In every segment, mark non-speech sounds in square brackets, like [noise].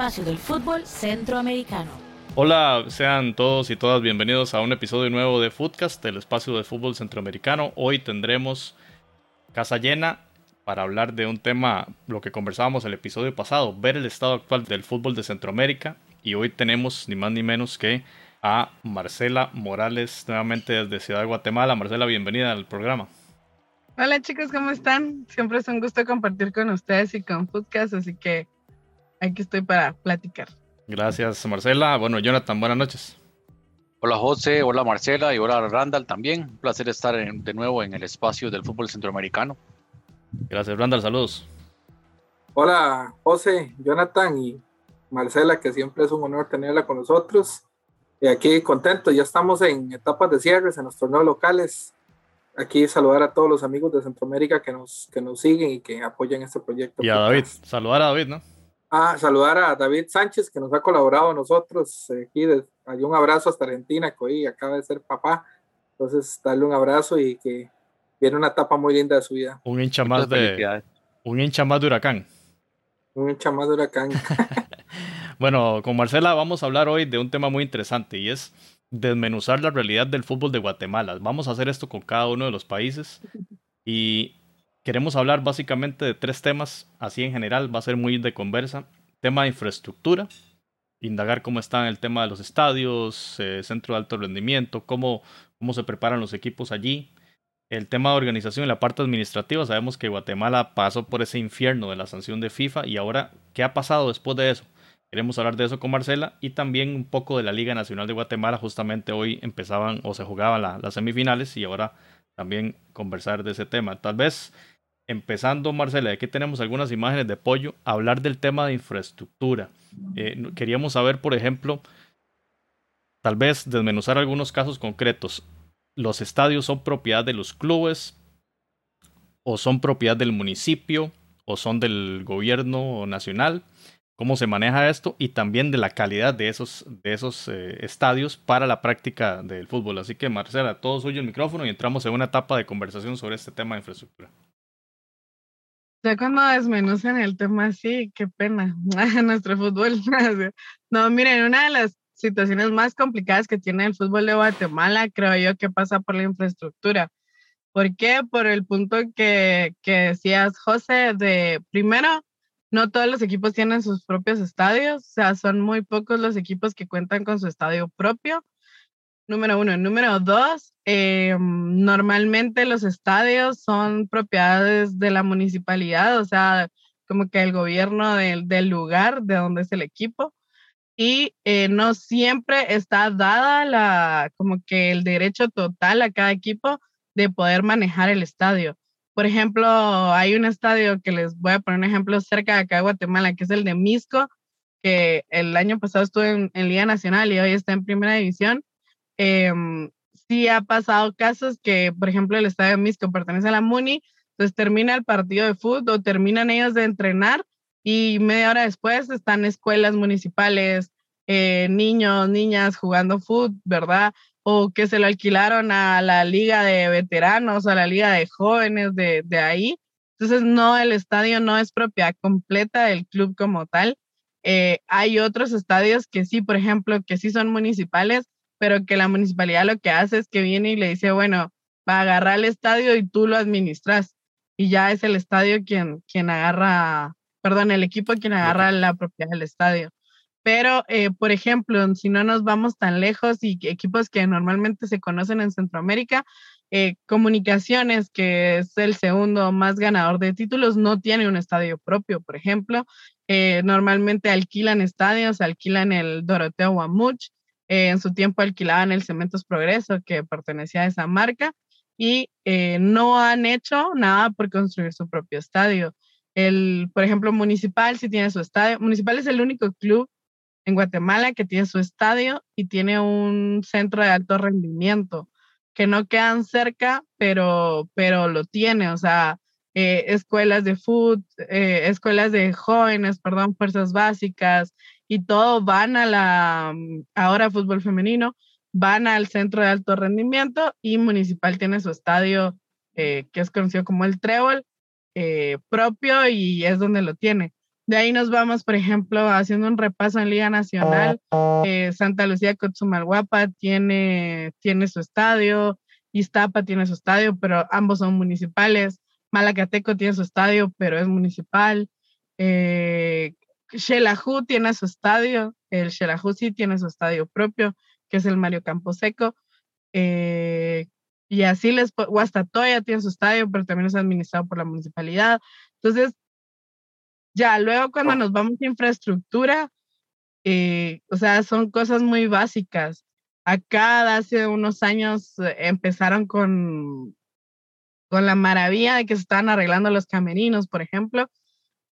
espacio del fútbol centroamericano. Hola, sean todos y todas bienvenidos a un episodio nuevo de Footcast, el espacio del fútbol centroamericano. Hoy tendremos casa llena para hablar de un tema, lo que conversábamos el episodio pasado, ver el estado actual del fútbol de Centroamérica. Y hoy tenemos ni más ni menos que a Marcela Morales nuevamente desde Ciudad de Guatemala. Marcela, bienvenida al programa. Hola chicos, ¿cómo están? Siempre es un gusto compartir con ustedes y con Foodcast, así que aquí estoy para platicar. Gracias Marcela. Bueno, Jonathan, buenas noches. Hola José, hola Marcela y hola Randall también. Un placer estar de nuevo en el espacio del fútbol centroamericano. Gracias Randall, saludos. Hola José, Jonathan y Marcela, que siempre es un honor tenerla con nosotros. Y aquí contento, ya estamos en etapas de cierres en los torneos locales aquí saludar a todos los amigos de Centroamérica que nos, que nos siguen y que apoyan este proyecto. Y a David, saludar a David, ¿no? Ah, saludar a David Sánchez, que nos ha colaborado a nosotros eh, aquí. hay un abrazo hasta Argentina, que hoy acaba de ser papá. Entonces, darle un abrazo y que viene una etapa muy linda de su vida. Un hincha más de un hincha más de huracán. Un hincha más de huracán. [laughs] bueno, con Marcela vamos a hablar hoy de un tema muy interesante y es desmenuzar la realidad del fútbol de Guatemala. Vamos a hacer esto con cada uno de los países y queremos hablar básicamente de tres temas, así en general, va a ser muy de conversa. Tema de infraestructura, indagar cómo está el tema de los estadios, eh, centro de alto rendimiento, cómo, cómo se preparan los equipos allí. El tema de organización y la parte administrativa, sabemos que Guatemala pasó por ese infierno de la sanción de FIFA y ahora, ¿qué ha pasado después de eso? Queremos hablar de eso con Marcela y también un poco de la Liga Nacional de Guatemala. Justamente hoy empezaban o se jugaban las semifinales y ahora también conversar de ese tema. Tal vez empezando, Marcela, aquí tenemos algunas imágenes de pollo, hablar del tema de infraestructura. Eh, queríamos saber, por ejemplo, tal vez desmenuzar algunos casos concretos. ¿Los estadios son propiedad de los clubes o son propiedad del municipio o son del gobierno nacional? cómo se maneja esto y también de la calidad de esos, de esos eh, estadios para la práctica del fútbol. Así que Marcela, todo suyo el micrófono y entramos en una etapa de conversación sobre este tema de infraestructura. Ya cuando desmenuzan el tema así, qué pena, [laughs] nuestro fútbol. [laughs] no, miren, una de las situaciones más complicadas que tiene el fútbol de Guatemala, creo yo que pasa por la infraestructura. ¿Por qué? Por el punto que, que decías, José, de primero, no todos los equipos tienen sus propios estadios, o sea, son muy pocos los equipos que cuentan con su estadio propio. Número uno. Número dos, eh, normalmente los estadios son propiedades de la municipalidad, o sea, como que el gobierno del, lugar de donde es el equipo. Y eh, no siempre está dada la, como que el derecho total a cada equipo de poder manejar el estadio. Por ejemplo, hay un estadio que les voy a poner un ejemplo cerca de acá de Guatemala, que es el de Misco, que el año pasado estuvo en, Liga Nacional y hoy está en Primera División. Em, sí ha pasado casos que, por ejemplo, el estadio de Misco pertenece a la MUNI, entonces termina el partido de fútbol terminan ellos de entrenar y media hora después están escuelas municipales, eh, niños, niñas jugando fútbol, ¿verdad? o que se lo alquilaron a la liga de veteranos, a la liga de jóvenes de, de ahí. Entonces, no, el estadio no es propiedad completa del club como tal. Eh, hay otros estadios que sí, por ejemplo, que sí son municipales, pero que la municipalidad lo que hace es que viene y le dice, bueno, va a agarrar el estadio y tú lo administras. Y ya es el estadio quien, quien agarra, perdón, el equipo quien agarra la propiedad del estadio. Pero, eh, por ejemplo, si no nos vamos tan lejos y equipos que normalmente se conocen en Centroamérica, eh, Comunicaciones, que es el segundo más ganador de títulos, no tiene un estadio propio, por ejemplo. Eh, normalmente alquilan estadios, alquilan el Doroteo Guamuch, en su tiempo alquilaban el Cementos Progreso, que pertenecía a esa marca, y no han hecho nada por construir su propio estadio. El, por ejemplo, Municipal sí tiene su estadio. Municipal es el único club en Guatemala que tiene su estadio y tiene un centro de alto rendimiento que no quedan cerca, pero, pero lo tiene, o sea, eh, escuelas de eh, escuelas de jóvenes, perdón, fuerzas básicas y todo van a la, mm, ahora fútbol femenino, van al centro de alto rendimiento y Municipal tiene su estadio eh, que es conocido como el Trébol propio y es donde lo tiene De ahí nos vamos, por ejemplo, haciendo un repaso en Liga Nacional. Eh, Santa Lucía Cotzumalguapa tiene, tiene su estadio, Iztapa tiene su estadio, pero ambos son municipales. Malacateco tiene su estadio, pero es municipal. Eh, Xelajú tiene su estadio, el Xelajú sí tiene su estadio propio, que es el Mario Camposeco. Eh, y así les, Guastatoya tiene su estadio, pero también es administrado por la municipalidad. Entonces, ya luego cuando nos vamos a infraestructura, eh, o sea, son cosas muy básicas. Acá hace unos años eh, empezaron con, con la maravilla de que se estaban arreglando los camerinos, por ejemplo,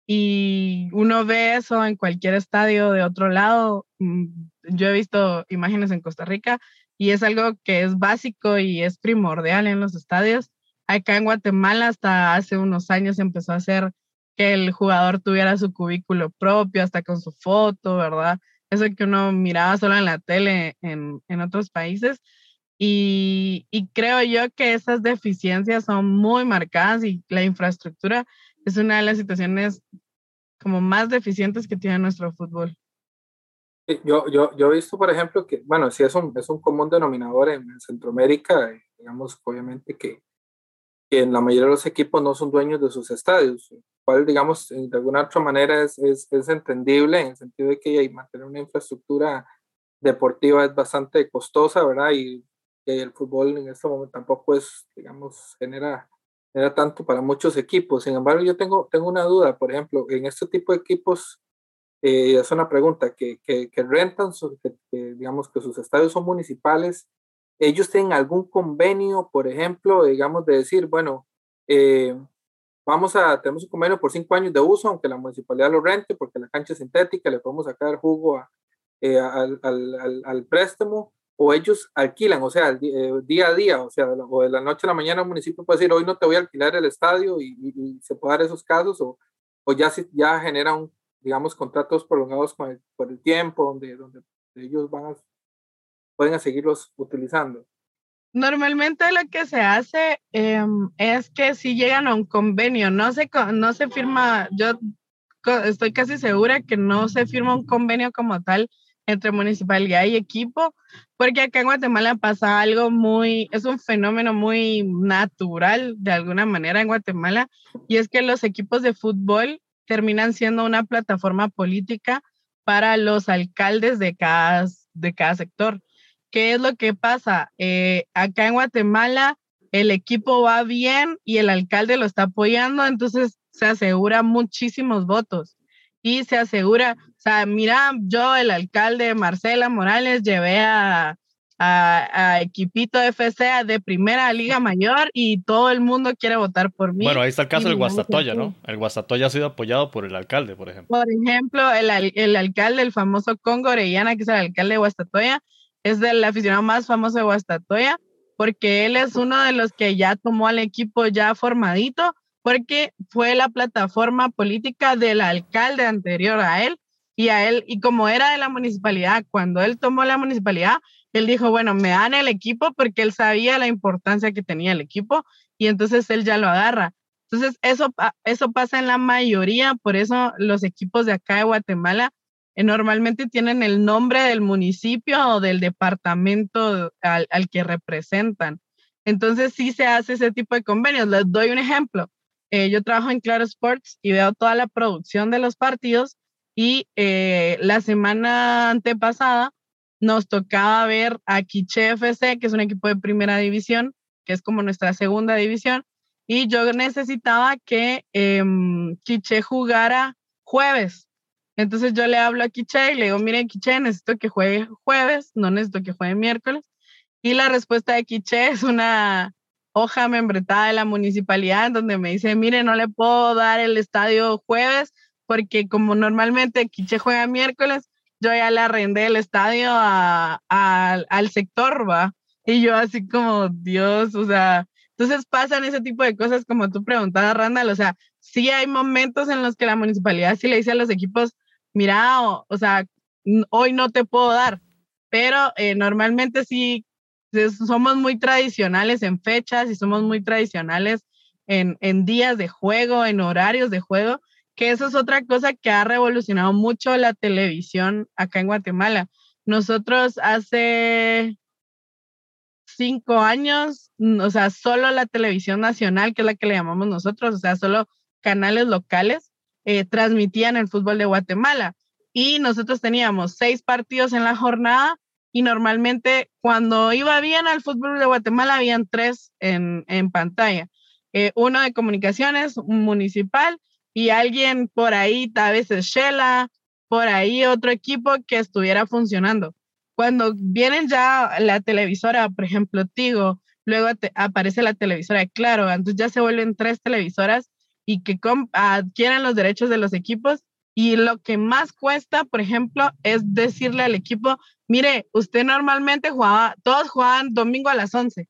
y uno ve eso en cualquier estadio de otro lado. Mm, yo he visto imágenes en Costa Rica y es algo que es básico y es primordial en los estadios. Acá en Guatemala hasta hace unos años empezó a hacer que el jugador tuviera su cubículo propio, hasta con su foto, ¿verdad? Eso que uno miraba solo en la tele en, en otros países. Y, y, creo yo que esas deficiencias son muy marcadas y la infraestructura es una de las situaciones como más deficientes que tiene nuestro fútbol. Yo, yo, yo he visto, por ejemplo, que, bueno, sí es un, es un común denominador en Centroamérica, digamos, obviamente que, que en la mayoría de los equipos no son dueños de sus estadios, cual, digamos, de alguna otra manera es, es, es entendible en el sentido de que mantener una infraestructura deportiva es bastante costosa, ¿verdad? Y, el fútbol en este momento tampoco es, digamos, genera, genera tanto para muchos equipos. Sin embargo, yo tengo, tengo una duda, por ejemplo, en este tipo de equipos, eh, es una pregunta, que, que, que rentan, que, digamos, que sus estadios son municipales, ellos tienen algún convenio, por ejemplo, digamos, de decir, bueno, eh, vamos a, tenemos un convenio por cinco años de uso, aunque la municipalidad lo rente, porque la cancha es sintética, le podemos sacar jugo eh, al, al, al, préstamo, o ellos alquilan, o sea, eh, día a día, o sea, o de la noche a la mañana el municipio puede decir, hoy no te voy a alquilar el estadio y, se puede dar esos casos, o, o ya, ya generan, digamos, contratos prolongados por el tiempo, donde, donde ellos van a, pueden seguirlos utilizando. Normalmente lo que se hace em, es que si llegan a un convenio, no se, no se firma, yo estoy casi segura que no se firma un convenio como tal entre municipalidad y equipo, porque acá en Guatemala pasa algo muy, es un fenómeno muy natural de alguna manera en Guatemala, y es que los equipos de fútbol terminan siendo una plataforma política para los alcaldes de cada, de cada sector. ¿Qué es lo que pasa? Eh, acá en Guatemala el equipo va bien y el alcalde lo está apoyando, entonces se asegura muchísimos votos y se asegura, sea, mira, yo el alcalde Marcela Morales llevé a, a, Equipito FC de primera liga mayor y todo el mundo quiere votar por mí. Bueno, ahí está el caso del Guastatoya, ¿no? El Guastatoya ha sido apoyado por el alcalde, por ejemplo. Por ejemplo, el, el alcalde, el famoso Congo Orellana, que es el alcalde de Guastatoya, es el aficionado más famoso de Guastatoya, porque él es uno de los que ya tomó al equipo ya formadito, porque fue la plataforma política del alcalde anterior a él y a él, y como era de la municipalidad, cuando él tomó la municipalidad, él dijo, bueno, me dan el equipo porque él sabía la importancia que tenía el equipo y entonces él ya lo agarra. Entonces, eso, eso pasa en la mayoría, por eso los equipos de acá de Guatemala eh, normalmente tienen el nombre del municipio o del departamento al, que representan. Entonces sí se hace ese tipo de convenios. Les doy un ejemplo. Eh, yo trabajo en Claro Sports y veo toda la producción de los partidos y eh, la semana antepasada nos tocaba ver a Quiche FC, que es un equipo de primera división, que es como nuestra segunda división, y yo necesitaba que eh, Quiche jugara jueves entonces yo le hablo a Quiche y le digo, mire Quiche, necesito que juegue jueves, no necesito que juegue miércoles. Y la respuesta de Quiche es una hoja membretada de la municipalidad donde me dice, mire, no le puedo dar el estadio jueves porque como normalmente Quiche juega miércoles, yo ya le arrendé el estadio al sector, ¿va? Y yo así como, Dios, o sea, entonces pasan ese tipo de cosas como tú preguntabas, Randall, o sea, sí hay momentos en los que la municipalidad sí le dice a los equipos, mira, o, sea, hoy no te puedo dar, pero eh, normalmente sí somos muy tradicionales en fechas y somos muy tradicionales en, en, días de juego, en horarios de juego, que eso es otra cosa que ha revolucionado mucho la televisión acá en Guatemala. Nosotros hace cinco años, o sea, solo la televisión nacional, que es la que le llamamos nosotros, o sea, solo canales locales, eh, transmitían el fútbol de Guatemala. Y nosotros teníamos seis partidos en la jornada y normalmente cuando iba bien al fútbol de Guatemala habían tres en, en pantalla. Eh, uno de comunicaciones, un municipal y alguien por ahí, tal vez es Shela, por ahí otro equipo que estuviera funcionando. Cuando vienen ya la televisora, por ejemplo, Tigo, luego aparece la televisora Claro, entonces ya se vuelven tres televisoras y que adquieren los derechos de los equipos y lo que más cuesta, por ejemplo, es decirle al equipo, mire, usted normalmente jugaba, todos jugaban domingo a las 11.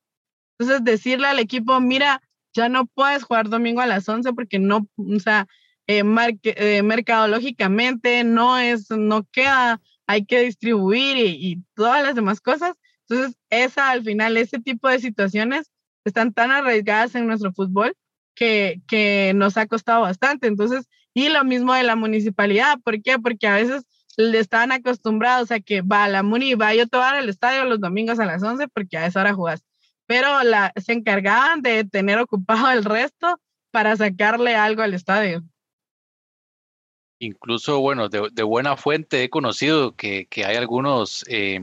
Entonces, decirle al equipo, mira, ya no puedes jugar domingo a las 11 porque no, o sea, eh, eh, mercadológicamente no es, no queda, hay que distribuir y, y, todas las demás cosas. Entonces, esa al final, ese tipo de situaciones están tan arraigadas en nuestro fútbol que, que nos ha costado bastante. Entonces, y lo mismo de la municipalidad, ¿por qué? Porque a veces le estaban acostumbrados a que va la muni, va yo tomar el estadio los domingos a las 11 porque a esa hora jugas. Pero la, se encargaban de tener ocupado el resto para sacarle algo al estadio. Incluso, bueno, de, de buena fuente he conocido que, que hay algunos, eh,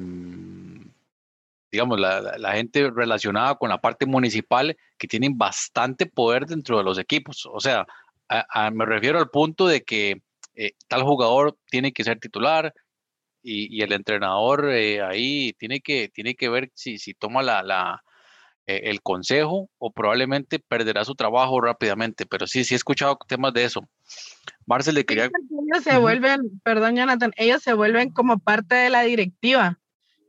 digamos, la, la, gente relacionada con la parte municipal que tienen bastante poder dentro de los equipos. O sea, me refiero al punto de que eh, tal jugador tiene que ser titular y, y el entrenador eh, ahí tiene que, tiene que ver si, si toma la, la eh, el consejo o probablemente perderá su trabajo rápidamente. Pero sí, sí he escuchado temas de eso. Marcel le quería... Ellos se vuelven, perdón Jonathan, ellos se vuelven como parte de la directiva.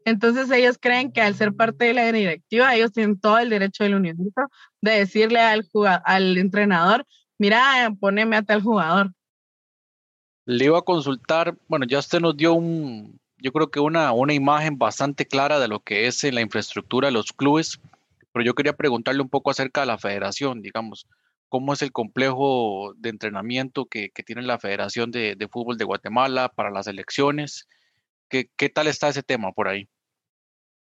Entonces ellos creen que al ser parte de la directiva, ellos tienen todo el derecho del universo de decirle al, al entrenador, mira, poneme a tal jugador. Le iba a consultar, bueno, ya usted nos dio un, yo creo que una, una imagen bastante clara de lo que es la infraestructura de los clubes, pero yo quería preguntarle un poco acerca de la federación, digamos, cómo es el complejo de entrenamiento que, que tiene la Federación de, de, Fútbol de Guatemala para las elecciones, ¿Qué, ¿qué tal está ese tema por ahí?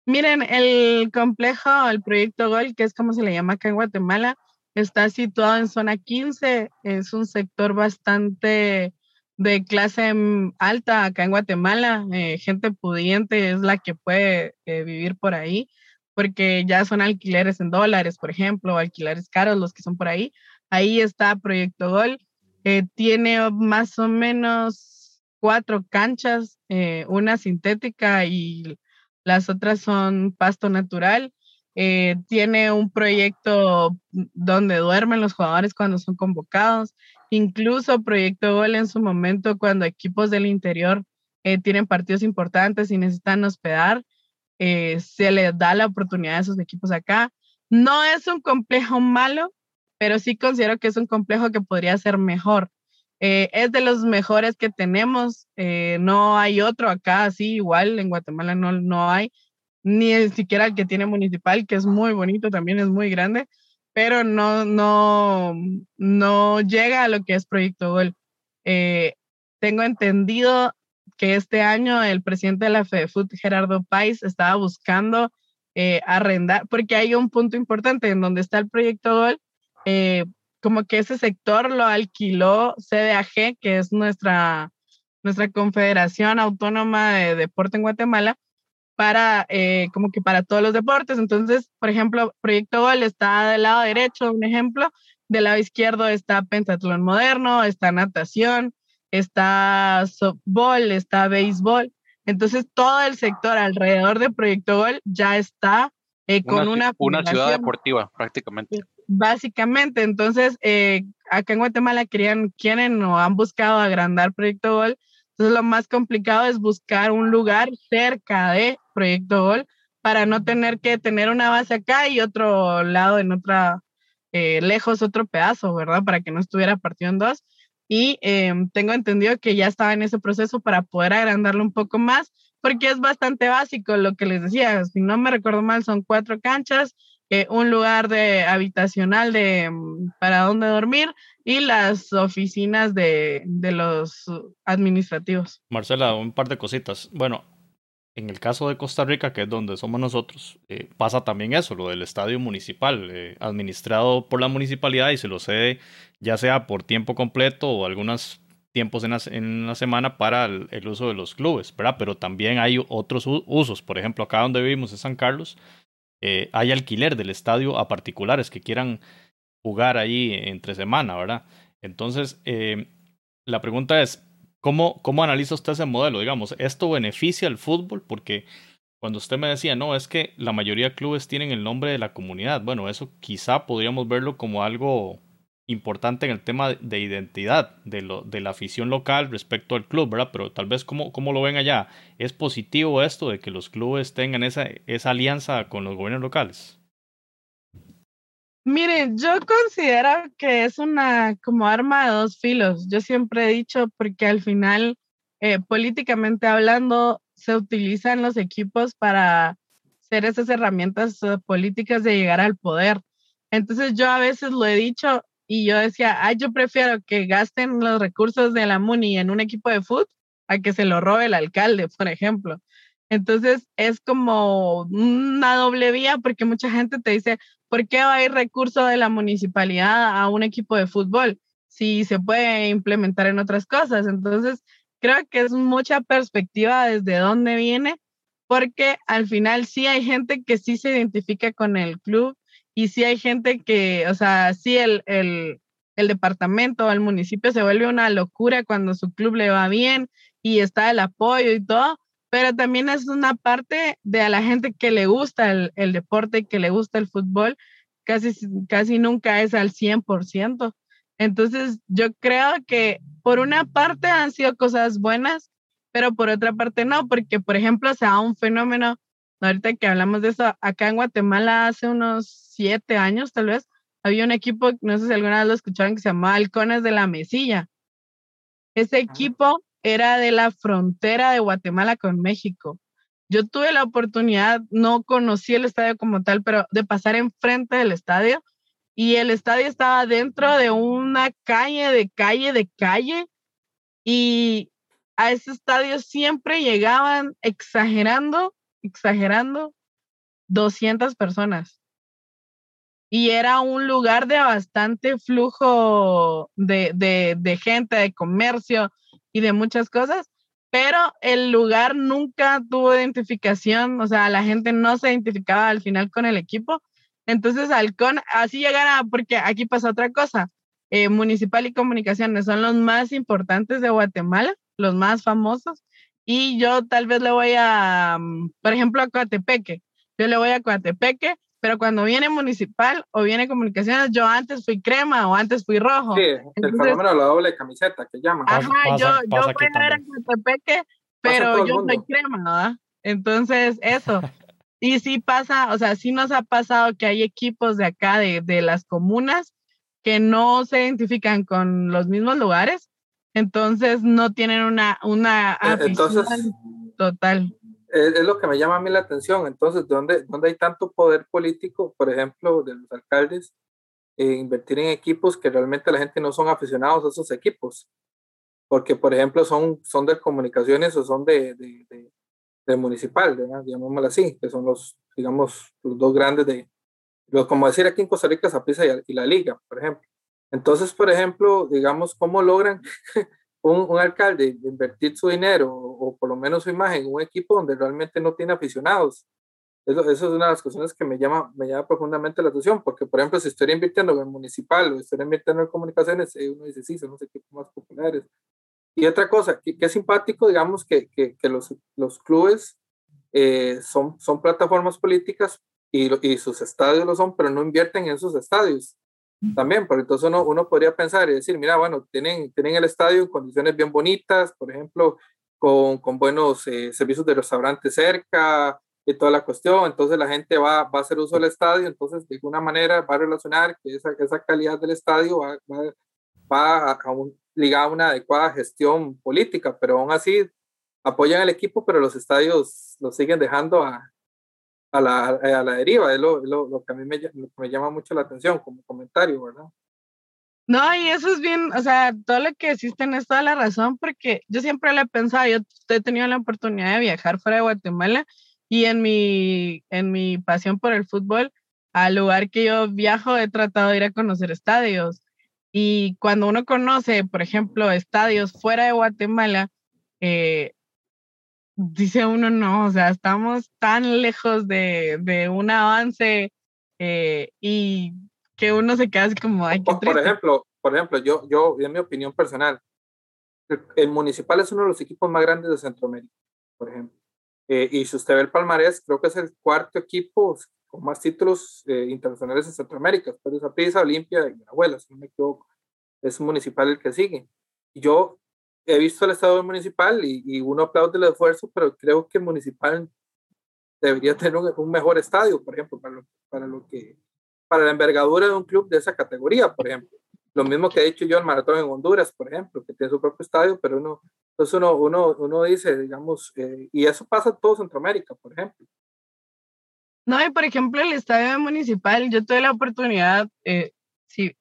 Miren, el complejo, el proyecto Gol, que es como se le llama acá en Guatemala, Está situado en zona 15, es un sector bastante de clase alta acá en Guatemala, eh, gente pudiente es la que puede eh, vivir por ahí, porque ya son alquileres en dólares, por ejemplo, alquileres caros los que son por ahí. Ahí está Proyecto Gol, tiene más o menos cuatro canchas, eh, una sintética y las otras son pasto natural. Eh, tiene un proyecto donde duermen los jugadores cuando son convocados, incluso Proyecto Gol en su momento cuando equipos del interior eh, tienen partidos importantes y necesitan hospedar, eh, se les da la oportunidad a esos equipos acá. No es un complejo malo, pero sí considero que es un complejo que podría ser mejor. Eh, es de los mejores que tenemos, no hay otro acá así, igual en Guatemala no, no hay ni siquiera el que tiene municipal, que es muy bonito, también es muy grande, pero no, no, no llega a lo que es Proyecto Gol. Eh, tengo entendido que este año el presidente de la FEDEFUT, Gerardo Pais, estaba buscando eh, arrendar, porque hay un punto importante en donde está el Proyecto Gol, eh, como que ese sector lo alquiló CDAG, que es nuestra, nuestra Confederación Autónoma de Deporte en Guatemala, para eh, como que para todos los deportes. Entonces, por ejemplo, Proyecto Gol está del lado derecho, un ejemplo, del lado izquierdo está pentatlón moderno, está natación, está softball, está béisbol. Entonces, todo el sector alrededor de Proyecto Gol ya está eh, con una... Una, una ciudad deportiva, prácticamente. Básicamente, entonces, eh, acá en Guatemala querían, quieren o han buscado agrandar Proyecto Gol entonces, lo más complicado es buscar un lugar cerca de Proyecto Gol para no tener que tener una base acá y otro lado en otra, eh, lejos otro pedazo, ¿verdad? Para que no estuviera partido en dos. Y eh, tengo entendido que ya estaba en ese proceso para poder agrandarlo un poco más, porque es bastante básico lo que les decía. Si no me recuerdo mal, son cuatro canchas, eh, un lugar de habitacional de, mm, para donde dormir y las oficinas de, de los administrativos. Marcela, un par de cositas. Bueno, en el caso de Costa Rica, que es donde somos nosotros, eh, pasa también eso, lo del estadio municipal, eh, administrado por la municipalidad y se lo cede ya sea por tiempo completo o algunos tiempos en la, semana para el, uso de los clubes, ¿verdad? Pero también hay otros usos, por ejemplo, acá donde vivimos en San Carlos, eh, hay alquiler del estadio a particulares que quieran jugar ahí entre semana, ¿verdad? Entonces, la pregunta es, ¿Cómo, ¿Cómo analiza usted ese modelo? Digamos, ¿esto beneficia al fútbol? Porque cuando usted me decía, no, es que la mayoría de clubes tienen el nombre de la comunidad. Bueno, eso quizá podríamos verlo como algo importante en el tema de identidad de, lo, de la afición local respecto al club, ¿verdad? Pero tal vez, ¿cómo, ¿cómo lo ven allá? ¿Es positivo esto de que los clubes tengan esa, esa alianza con los gobiernos locales? Miren, yo considero que es una como arma de dos filos. Yo siempre he dicho porque al final, eh, políticamente hablando, se utilizan los equipos para ser esas herramientas eh, políticas de llegar al poder. Entonces yo a veces lo he dicho y yo decía, ay, yo prefiero que gasten los recursos de la MUNI en un equipo de fútbol a que se lo robe el alcalde, por ejemplo. Entonces es como una doble vía porque mucha gente te dice, ¿por qué va a ir recurso de la municipalidad a un equipo de fútbol si se puede implementar en otras cosas? Entonces creo que es mucha perspectiva desde dónde viene porque al final sí hay gente que sí se identifica con el club y sí hay gente que, o sea, sí el, el, el departamento o el municipio se vuelve una locura cuando su club le va bien y está el apoyo y todo, pero también es una parte de a la gente que le gusta el, el deporte, que le gusta el fútbol, casi, casi nunca es al 100%. Entonces, yo creo que por una parte han sido cosas buenas, pero por otra parte no, porque, por ejemplo, se da un fenómeno, ahorita que hablamos de eso, acá en Guatemala hace unos siete años tal vez, había un equipo, no sé si alguna vez lo escucharon, que se llamaba Halcones de la Mesilla. Ese equipo era de la frontera de Guatemala con México. Yo tuve la oportunidad, no conocí el estadio como tal, pero de pasar enfrente del estadio y el estadio estaba dentro de una calle, de calle, de calle y a ese estadio siempre llegaban exagerando, exagerando, 200 personas. Y era un lugar de bastante flujo de, de, de gente, de comercio, y de muchas cosas, pero el lugar nunca tuvo identificación, o sea, la gente no se identificaba al final con el equipo. Entonces, Halcón, así llegara, porque aquí pasa otra cosa. Eh, municipal y comunicaciones son los más importantes de Guatemala, los más famosos, y yo tal vez le voy a, mm, por ejemplo, a Coatepeque. Yo le voy a Coatepeque pero cuando viene municipal o viene comunicaciones, yo antes fui crema o antes fui rojo. Sí, el fenómeno de la doble camiseta que llaman. Ajá, yo, yo voy a ver a Cotepeque, pero yo soy crema, ¿verdad? Entonces, eso. y sí pasa, o sea, sí nos ha pasado que hay equipos de acá, de, de las comunas, que no se identifican con los mismos lugares, entonces no tienen una, una e, afición total es, lo que me llama a mí la atención. Entonces, ¿dónde, dónde hay tanto poder político, por ejemplo, de los alcaldes, eh, invertir en equipos que realmente la gente no son aficionados a esos equipos? Porque, por ejemplo, son, son de comunicaciones o son de, de, de, municipal, llamémoslo así, que son los, digamos, los dos grandes de, los, como decir aquí en Costa Rica, Zaprisa y, y la Liga, por ejemplo. Entonces, por ejemplo, digamos, ¿cómo logran [laughs] un, alcalde invertir su dinero o, por lo menos su imagen en un equipo donde realmente no tiene aficionados. Eso, eso, es una de las cuestiones que me llama, me llama profundamente la atención, porque por ejemplo, si estoy invirtiendo en municipal o estoy invirtiendo en comunicaciones, eh, uno dice, sí, son los equipos más populares. Y otra cosa, que, que es simpático, digamos, que, que, que los, los, clubes eh, son, son plataformas políticas y, y, sus estadios lo son, pero no invierten en sus estadios también, porque entonces uno, uno podría pensar y decir, mira, bueno, tienen, tienen el estadio en condiciones bien bonitas, por ejemplo, con, con buenos eh, servicios de restaurante cerca y toda la cuestión, entonces la gente va, va a hacer uso del estadio, entonces de alguna manera va a relacionar que esa, esa calidad del estadio va, va, va a, un, ligada a una adecuada gestión política, pero aún así apoyan al equipo, pero los estadios los siguen dejando a, a la, a la deriva, es lo, lo, lo, que a mí me, me llama mucho la atención como comentario, ¿verdad? No, y eso es bien, o sea, todo lo que existe es toda la razón, porque yo siempre lo he pensado, yo he tenido la oportunidad de viajar fuera de Guatemala y en mi, en mi pasión por el fútbol, al lugar que yo viajo he tratado de ir a conocer estadios. Y cuando uno conoce, por ejemplo, estadios fuera de Guatemala, eh, dice uno, no, o sea, estamos tan lejos de, de un avance eh, y que uno se queda así como, ay, qué por, ejemplo, por ejemplo, yo, yo, en mi opinión personal, el, Municipal es uno de los equipos más grandes de Centroamérica, por ejemplo. Eh, y si usted ve el palmarés, creo que es el cuarto equipo con más títulos eh, internacionales en Centroamérica, después de Zapisa, Olimpia y Abuela, si no me equivoco. Es Municipal el que sigue. Yo he visto el estado municipal y, y, uno aplaude el esfuerzo, pero creo que el municipal debería tener un, un mejor estadio, por ejemplo, para lo, para lo que para la envergadura de un club de esa categoría, por ejemplo. Lo mismo que he dicho yo el Maratón en Honduras, por ejemplo, que tiene su propio estadio, pero uno, entonces uno, uno, uno dice, digamos, eh, y eso pasa en todo Centroamérica, por ejemplo. No, y por ejemplo, el estadio municipal, yo tuve la oportunidad, eh,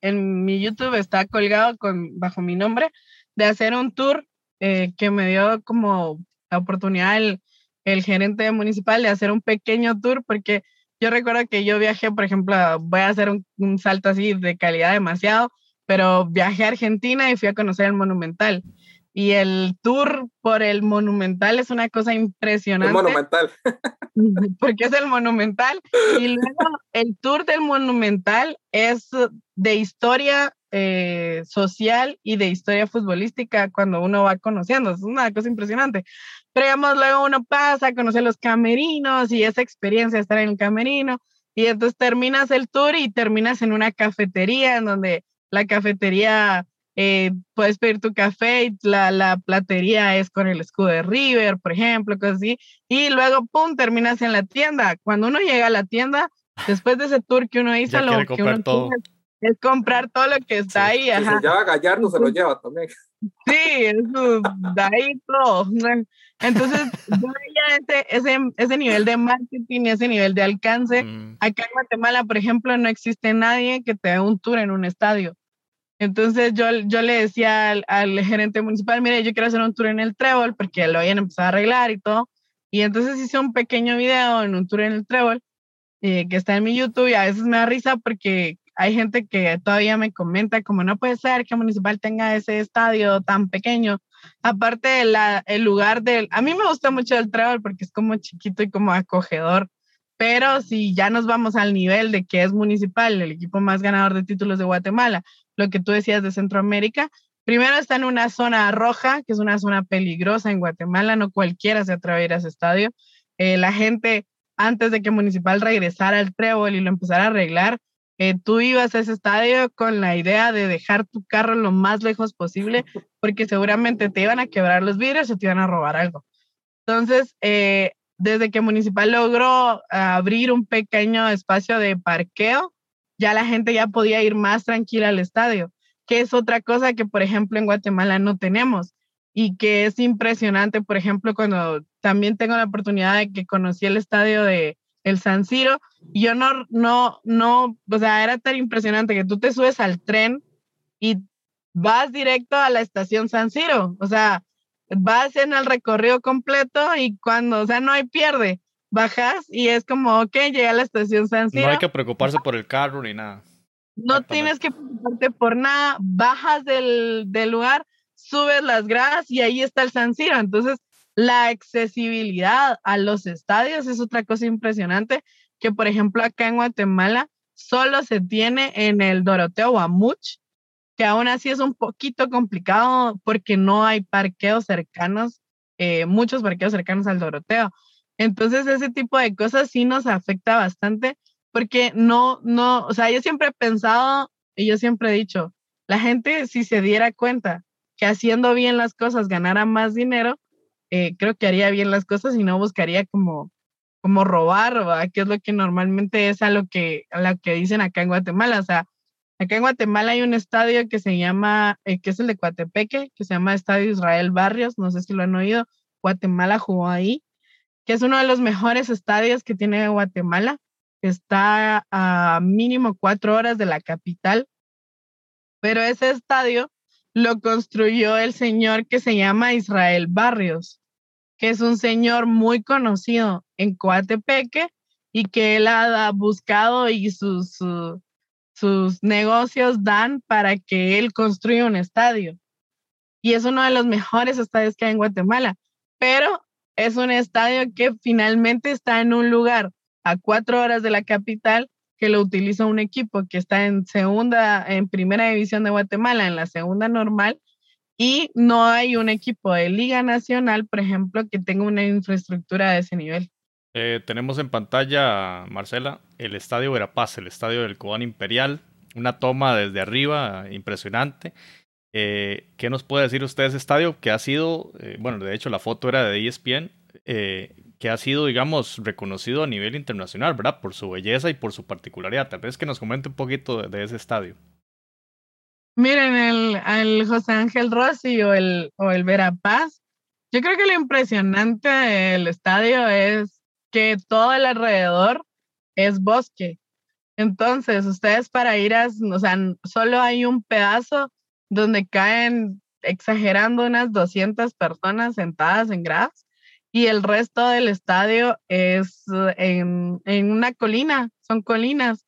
en mi YouTube está colgado con, bajo mi nombre, de hacer un tour eh, que me dio como la oportunidad el, el gerente municipal de hacer un pequeño tour, porque yo recuerdo que yo viajé, por ejemplo, voy a hacer un, salto así de calidad demasiado, pero viajé a Argentina y fui a conocer el Monumental. Y el tour por el Monumental es una cosa impresionante. El Monumental. porque es el Monumental. [laughs] Y luego el tour del Monumental es de historia eh, social y de historia futbolística cuando uno va conociendo. Es una cosa impresionante. Pero digamos, luego uno pasa a conocer los camerinos y esa experiencia de estar en el camerino. Y entonces terminas el tour y terminas en una cafetería en donde la cafetería eh, puedes pedir tu café y la, la, platería es con el escudo de River, por ejemplo, cosas así. Y luego, pum, terminas en la tienda. Cuando uno llega a la tienda, después de ese tour que uno hizo, lo que uno todo. Es comprar todo lo que está ahí. Ajá. Si se lleva Gallardo, se lo lleva también. Sí, eso, de ahí todo. Entonces, yo veía ese, ese, ese nivel de marketing y ese nivel de alcance. Mm. Acá en Guatemala, por ejemplo, no existe nadie que te dé un tour en un estadio. Entonces yo, yo le decía al, al, gerente municipal, mire, yo quiero hacer un tour en el Trébol porque lo habían empezado a arreglar y todo. Y entonces hice un pequeño video en un tour en el Trébol eh, que está en mi YouTube y a veces me da risa porque hay gente que todavía me comenta como no puede ser que Municipal tenga ese estadio tan pequeño. Aparte el lugar del, a mí me gusta mucho el travel porque es como chiquito y como acogedor, pero si ya nos vamos al nivel de que es Municipal, el equipo más ganador de títulos de Guatemala, lo que tú decías de Centroamérica, primero está en una zona roja, que es una zona peligrosa en Guatemala, no cualquiera se atreve ese estadio. Eh, la gente, antes de que Municipal regresara al trébol y lo empezara a arreglar, eh, tú ibas a ese estadio con la idea de dejar tu carro lo más lejos posible, porque seguramente te iban a quebrar los vidrios o te iban a robar algo. Entonces, eh, desde que Municipal logró abrir un pequeño espacio de parqueo, ya la gente ya podía ir más tranquila al estadio, que es otra cosa que, por ejemplo, en Guatemala no tenemos y que es impresionante, por ejemplo, cuando también tengo la oportunidad de que conocí el estadio de el San Siro, y yo no, no, no, o sea, era tan impresionante que tú te subes al tren y vas directo a la estación San Siro, o sea, vas en el recorrido completo y cuando, o sea, no hay pierde, bajas y es como, ok, llega a la estación San Siro. No hay que preocuparse por el carro ni nada. No tienes que preocuparte por nada, bajas del, del lugar, subes las gradas y ahí está el San Siro, entonces la accesibilidad a los estadios es otra cosa impresionante que, por ejemplo, acá en Guatemala solo se tiene en el Doroteo Guamuch, que aún así es un poquito complicado porque no hay parqueos cercanos, eh, muchos parqueos cercanos al Doroteo. Entonces, ese tipo de cosas sí nos afecta bastante porque no, no, o sea, yo siempre he pensado y yo siempre he dicho, la gente si se diera cuenta que haciendo bien las cosas ganara más dinero, eh, creo que haría bien las cosas y no buscaría como, como robar, ¿verdad? que es lo que normalmente es a lo que, a lo que dicen acá en Guatemala. O sea, acá en Guatemala hay un estadio que se llama, eh, que es el de Coatepeque, que se llama Estadio Israel Barrios, no sé si lo han oído, Guatemala jugó ahí. que es uno de los mejores estadios que tiene Guatemala. Está a mínimo cuatro horas de la capital. Pero ese estadio lo construyó el señor que se llama Israel Barrios, que es un señor muy conocido en Coatepeque y que él ha buscado y sus, sus negocios dan para que él construya un estadio. Y es uno de los mejores estadios que hay en Guatemala. Pero es un estadio que finalmente está en un lugar a cuatro horas de la capital que lo utiliza un equipo que está en segunda, en primera división de Guatemala, en la segunda normal, y no hay un equipo de Liga Nacional, por ejemplo, que tenga una infraestructura de ese nivel. Eh, tenemos en pantalla, Marcela, el Estadio Verapaz, el Estadio del Cobán Imperial, una toma desde arriba impresionante. Eh, ¿Qué nos puede decir usted de ese estadio que ha sido, eh, bueno, de hecho la foto era de ESPN, eh, que ha sido, digamos, reconocido a nivel internacional, ¿verdad? Por su belleza y por su particularidad. Tal vez que nos comente un poquito de, ese estadio. Miren, el, José Ángel Rossi o el, o el Verapaz, yo creo que lo impresionante del estadio es que todo el alrededor es bosque. Entonces, ustedes para ir a, o sea, solo hay un pedazo donde caen, exagerando, unas 200 personas sentadas en gradas y el resto del estadio es en, en, una colina, son colinas,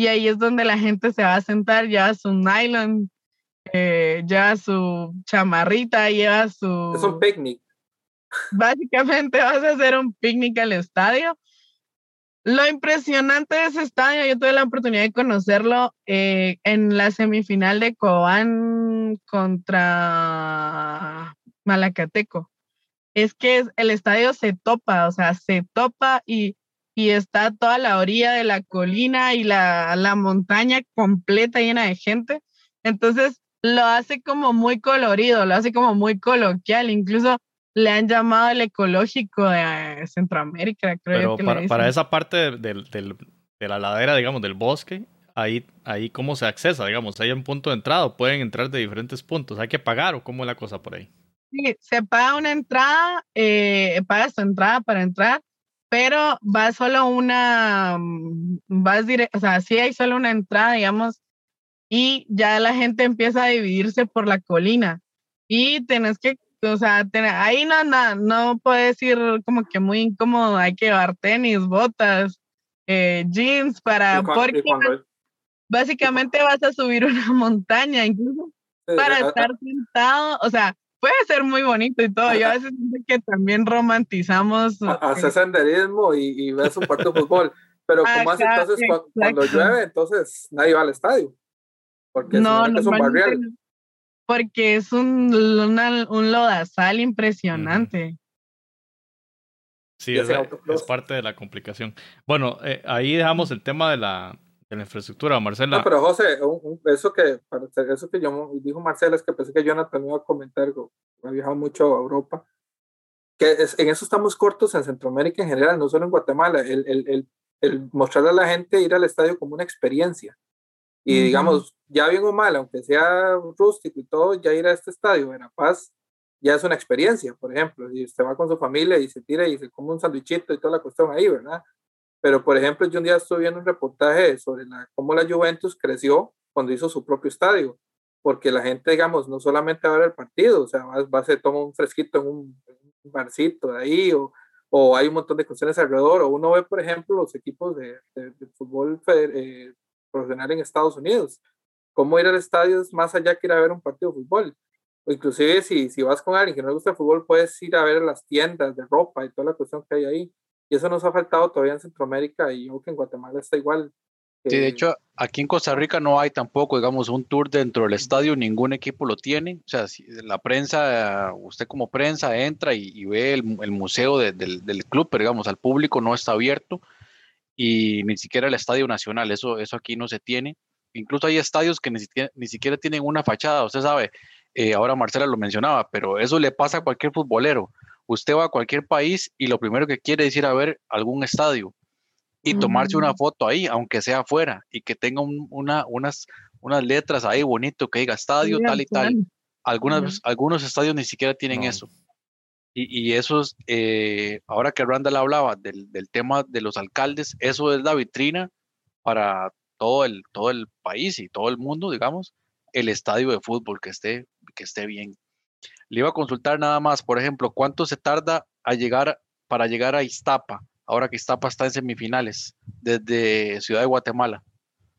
y ahí es donde la gente se va a sentar, lleva su nylon, eh, lleva su chamarrita, lleva su... Es un picnic. Básicamente [laughs] vas a hacer un picnic al estadio lo impresionante de ese estadio, yo tuve la oportunidad de conocerlo eh, en la semifinal de Cobán contra Malacateco. Es que el estadio se topa, o sea, se topa y, y está toda la orilla de la colina y la, la montaña completa llena de gente. Entonces lo hace como muy colorido, lo hace como muy coloquial. Incluso le han llamado el ecológico de Centroamérica, creo Pero para, para, esa parte de, la ladera, digamos, del bosque, ahí, ahí cómo se accesa, digamos, hay un punto de entrada, pueden entrar de diferentes puntos, hay que pagar o cómo es la cosa por ahí. Sí, se paga una entrada, eh, pagas tu entrada para entrar, pero va solo una, mm, vas directo, o sea, sí hay solo una entrada, digamos, y ya la gente empieza a dividirse por la colina. Y tenés que o sea, ahí no, no, no puedes ir como que muy incómodo, hay que llevar tenis, botas, eh, jeans para, porque básicamente vas a subir una [laughs] montaña, incluso para estar sentado, o sea, puede ser muy bonito y todo, yo a veces siento que también romantizamos. Haces eh, senderismo y, y, ves un partido de fútbol, pero [laughs] como hace entonces cuando, llueve, entonces nadie va al estadio, porque no, es un barrial porque es un, un lodazal impresionante. Sí, es, parte de la complicación. Bueno, eh, ahí dejamos el tema de la, de la infraestructura, Marcela. No, pero José, eso que, eso que yo dijo Marcela es que pensé que Jonathan iba a comentar, ha viajado mucho a Europa, que en eso estamos cortos en Centroamérica en general, no solo en Guatemala, el, el, el, el mostrarle a la gente ir al estadio como una experiencia. Y digamos, ya bien o mal, aunque sea rústico y todo, ya ir a este estadio en La Paz ya es una experiencia, por ejemplo, si usted va con su familia y se tira y se come un sandwichito y toda la cuestión ahí, ¿verdad? Pero, por ejemplo, yo un día estuve viendo un reportaje sobre la, cómo la Juventus creció cuando hizo su propio estadio, porque la gente, digamos, no solamente va a ver el partido, o sea, va, va se toma un fresquito en un, barcito de ahí, o, o, hay un montón de cuestiones alrededor, o uno ve, por ejemplo, los equipos de, de, fútbol eh, profesional en Estados Unidos. Cómo ir al estadio es más allá que ir a ver un partido de fútbol. O inclusive si, si vas con alguien que no le gusta el fútbol, puedes ir a ver las tiendas de ropa y toda la cuestión que hay ahí. Y eso nos ha faltado todavía en Centroamérica y yo creo que en Guatemala está igual. Sí, de hecho, aquí en Costa Rica no hay tampoco, digamos, un tour dentro del estadio, ningún equipo lo tiene. O sea, si la prensa, usted como prensa entra y, ve el, el museo del, del, club, pero digamos, al público no está abierto y ni siquiera el Estadio Nacional, eso, eso aquí no se tiene. Incluso hay estadios que ni siquiera, ni siquiera tienen una fachada, usted sabe, eh, ahora Marcela lo mencionaba, pero eso le pasa a cualquier futbolero. Usted va a cualquier país y lo primero que quiere es ir a ver algún estadio y tomarse una foto ahí, aunque sea afuera, y que tenga una, unas, unas letras ahí bonito que diga estadio tal y tal. Algunas, Algunos estadios ni siquiera tienen eso. Y, eso es, eh, ahora que Randall hablaba del, del, tema de los alcaldes, eso es la vitrina para todo el, todo el país y todo el mundo, digamos, el estadio de fútbol que esté, que esté bien. Le iba a consultar nada más, por ejemplo, cuánto se tarda a llegar para llegar a Iztapa, ahora que Iztapa está en semifinales, desde Ciudad de Guatemala.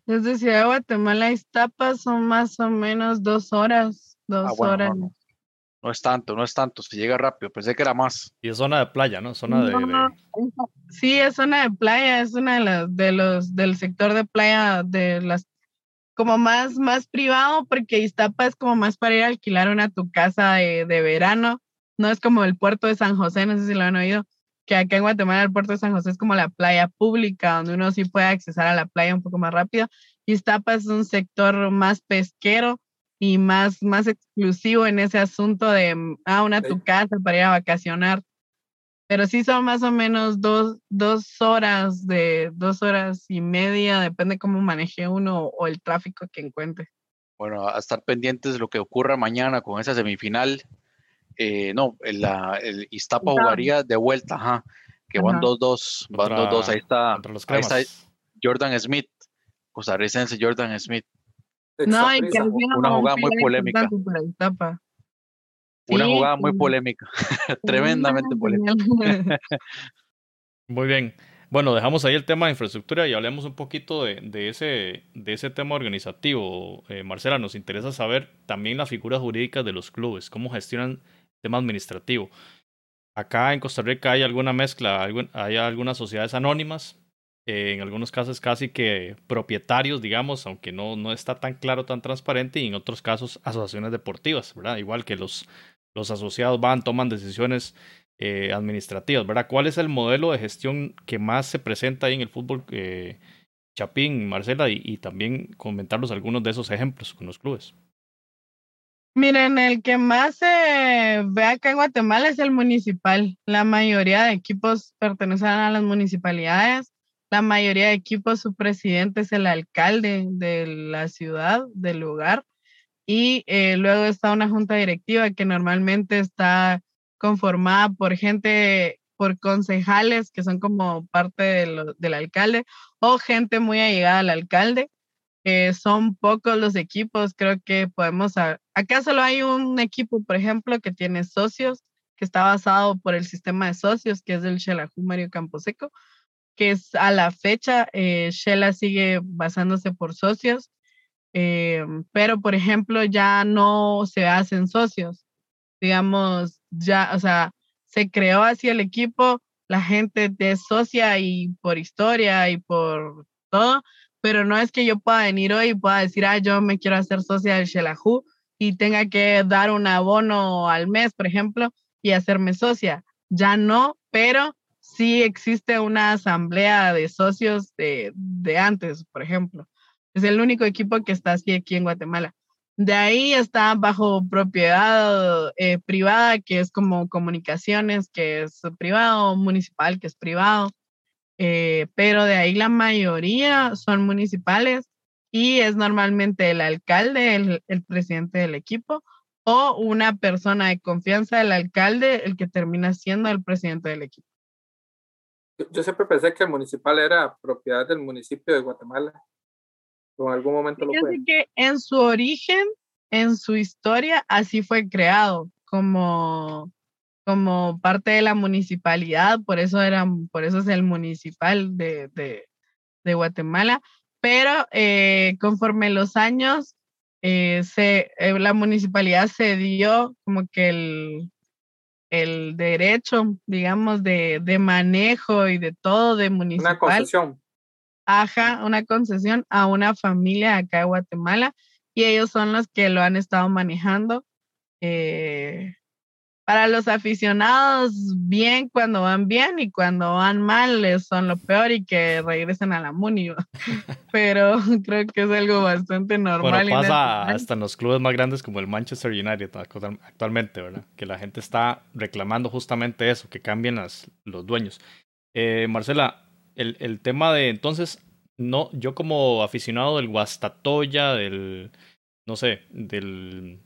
Desde Ciudad de Guatemala a Iztapa son más o menos dos horas, dos ah, horas. No, es tanto, no es tanto, se llega rápido, pensé que era más. Y es zona de playa, ¿no? Zona de, Sí, es zona de playa, es una de las de los del sector de playa de las como más, más privado, porque Iztapa es como más para ir a alquilar una tu casa de, de verano, no es como el puerto de San José, no sé si lo han oído, que acá en Guatemala el puerto de San José es como la playa pública, donde uno sí puede accesar a la playa un poco más rápido. Iztapa es un sector más pesquero y más, más exclusivo en ese asunto de, ah, una tu casa para ir a vacacionar. Pero sí son más o menos dos, dos horas de dos horas y media, depende cómo maneje uno o el tráfico que encuentre. Bueno, a estar pendientes de lo que ocurra mañana con esa semifinal eh, no, el, el Iztapa jugaría de vuelta, ajá, que van 2-2, van 2-2, ahí está, ahí está Jordan Smith, costarricense Jordan Smith. No, y que una jugada muy polémica. Una jugada [laughs] muy polémica, tremendamente polémica. [laughs] muy bien. Bueno, dejamos ahí el tema de infraestructura y hablemos un poquito de, de ese, de ese tema organizativo. Eh, Marcela, nos interesa saber también las figuras jurídicas de los clubes, cómo gestionan tema administrativo. Acá en Costa Rica hay alguna mezcla, hay algunas sociedades anónimas, eh, en algunos casos casi que propietarios, digamos, aunque no, no está tan claro, tan transparente, y en otros casos asociaciones deportivas, ¿verdad? Igual que los, los asociados van, toman decisiones eh, administrativas, ¿verdad? ¿Cuál es el modelo de gestión que más se presenta ahí en el fútbol eh, Chapín, Marcela, y, también comentarlos algunos de esos ejemplos con los clubes? Miren, el que más se ve acá en Guatemala es el municipal. La mayoría de equipos pertenecen a las municipalidades. La mayoría de equipos, su presidente es el alcalde de la ciudad, del lugar. Y eh, luego está una junta directiva que normalmente está conformada por gente, por concejales que son como parte del alcalde o gente muy allegada al alcalde son pocos los equipos, creo que podemos, acá solo hay un equipo, por ejemplo, que tiene socios, que está basado por el sistema de socios, que es el Xelajú Mario Camposeco, que es a la fecha, eh, Shela sigue basándose por socios, eh, pero por ejemplo ya no se hacen socios, digamos, ya, o sea, se creó así el equipo, la gente de socia y por historia y por todo, pero no es que yo pueda venir hoy y pueda decir, ah, yo me quiero hacer socia del Shelahu y tenga que dar un abono al mes, por ejemplo, y hacerme socia. Ya no, pero sí existe una asamblea de socios de, de antes, por ejemplo. Es el único equipo que está así aquí en Guatemala. De ahí está bajo propiedad eh, privada, que es como comunicaciones, que es privado, municipal, que es privado. Eh, pero de ahí la mayoría son municipales y es normalmente el alcalde, el, el, presidente del equipo o una persona de confianza del alcalde el que termina siendo el presidente del equipo. Yo siempre pensé que el municipal era propiedad del municipio de Guatemala. ¿O en algún momento lo fue? que en su origen, en su historia, así fue creado, como como parte de la municipalidad, por eso, era, por eso es el municipal de, de, de Guatemala, pero eh, conforme los años, eh, se, eh, la municipalidad se dio como que el, el derecho, digamos, de, de, manejo y de todo de municipal. Una concesión. Ajá, una concesión a una familia acá de Guatemala y ellos son los que lo han estado manejando. Eh, para los aficionados, bien cuando van bien y cuando van mal son lo peor y que regresen a la Muni. [laughs] Pero creo que es algo bastante normal. Bueno, pasa hasta en los clubes más grandes como el Manchester United actualmente, ¿verdad? Que la gente está reclamando justamente eso, que cambien las, los dueños. Eh, Marcela, el, el tema de entonces, no, yo como aficionado del Guastatoya, del, no sé, del,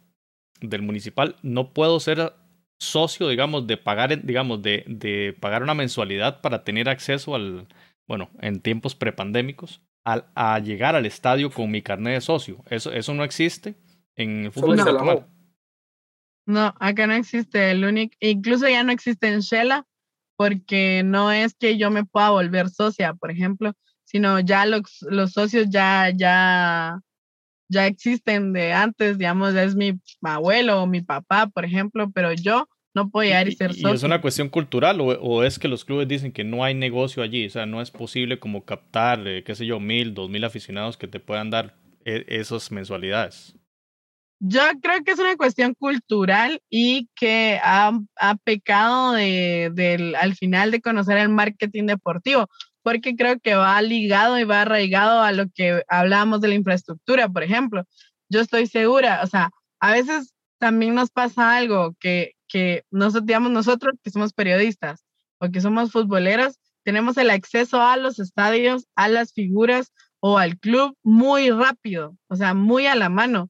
del municipal, no puedo ser socio, digamos, de pagar, digamos, de, de pagar una mensualidad para tener acceso al, bueno, en tiempos prepandémicos, al, a llegar al estadio con mi carnet de socio. Eso, eso no existe en el fútbol no. No, acá no existe el único, incluso ya no existe en Shela, porque no es que yo me pueda volver socia, por ejemplo, sino ya los, los socios ya, ya, ya existen de antes, digamos, es mi abuelo o mi papá, por ejemplo, pero yo no puedo llegar y ser socio. ¿Y es una cuestión cultural o, o, es que los clubes dicen que no hay negocio allí? O sea, no es posible como captar, eh, qué sé yo, mil, dos mil aficionados que te puedan dar e, esas mensualidades. Yo creo que es una cuestión cultural y que ha, ha pecado de, al final de conocer el marketing deportivo, porque creo que va ligado y va arraigado a lo que hablábamos de la infraestructura, por ejemplo. Yo estoy segura, o sea, a veces también nos pasa algo que, que nosotros, digamos, nosotros que somos periodistas o que somos futboleros, tenemos el acceso a los estadios, a las figuras o al club muy rápido, o sea, muy a la mano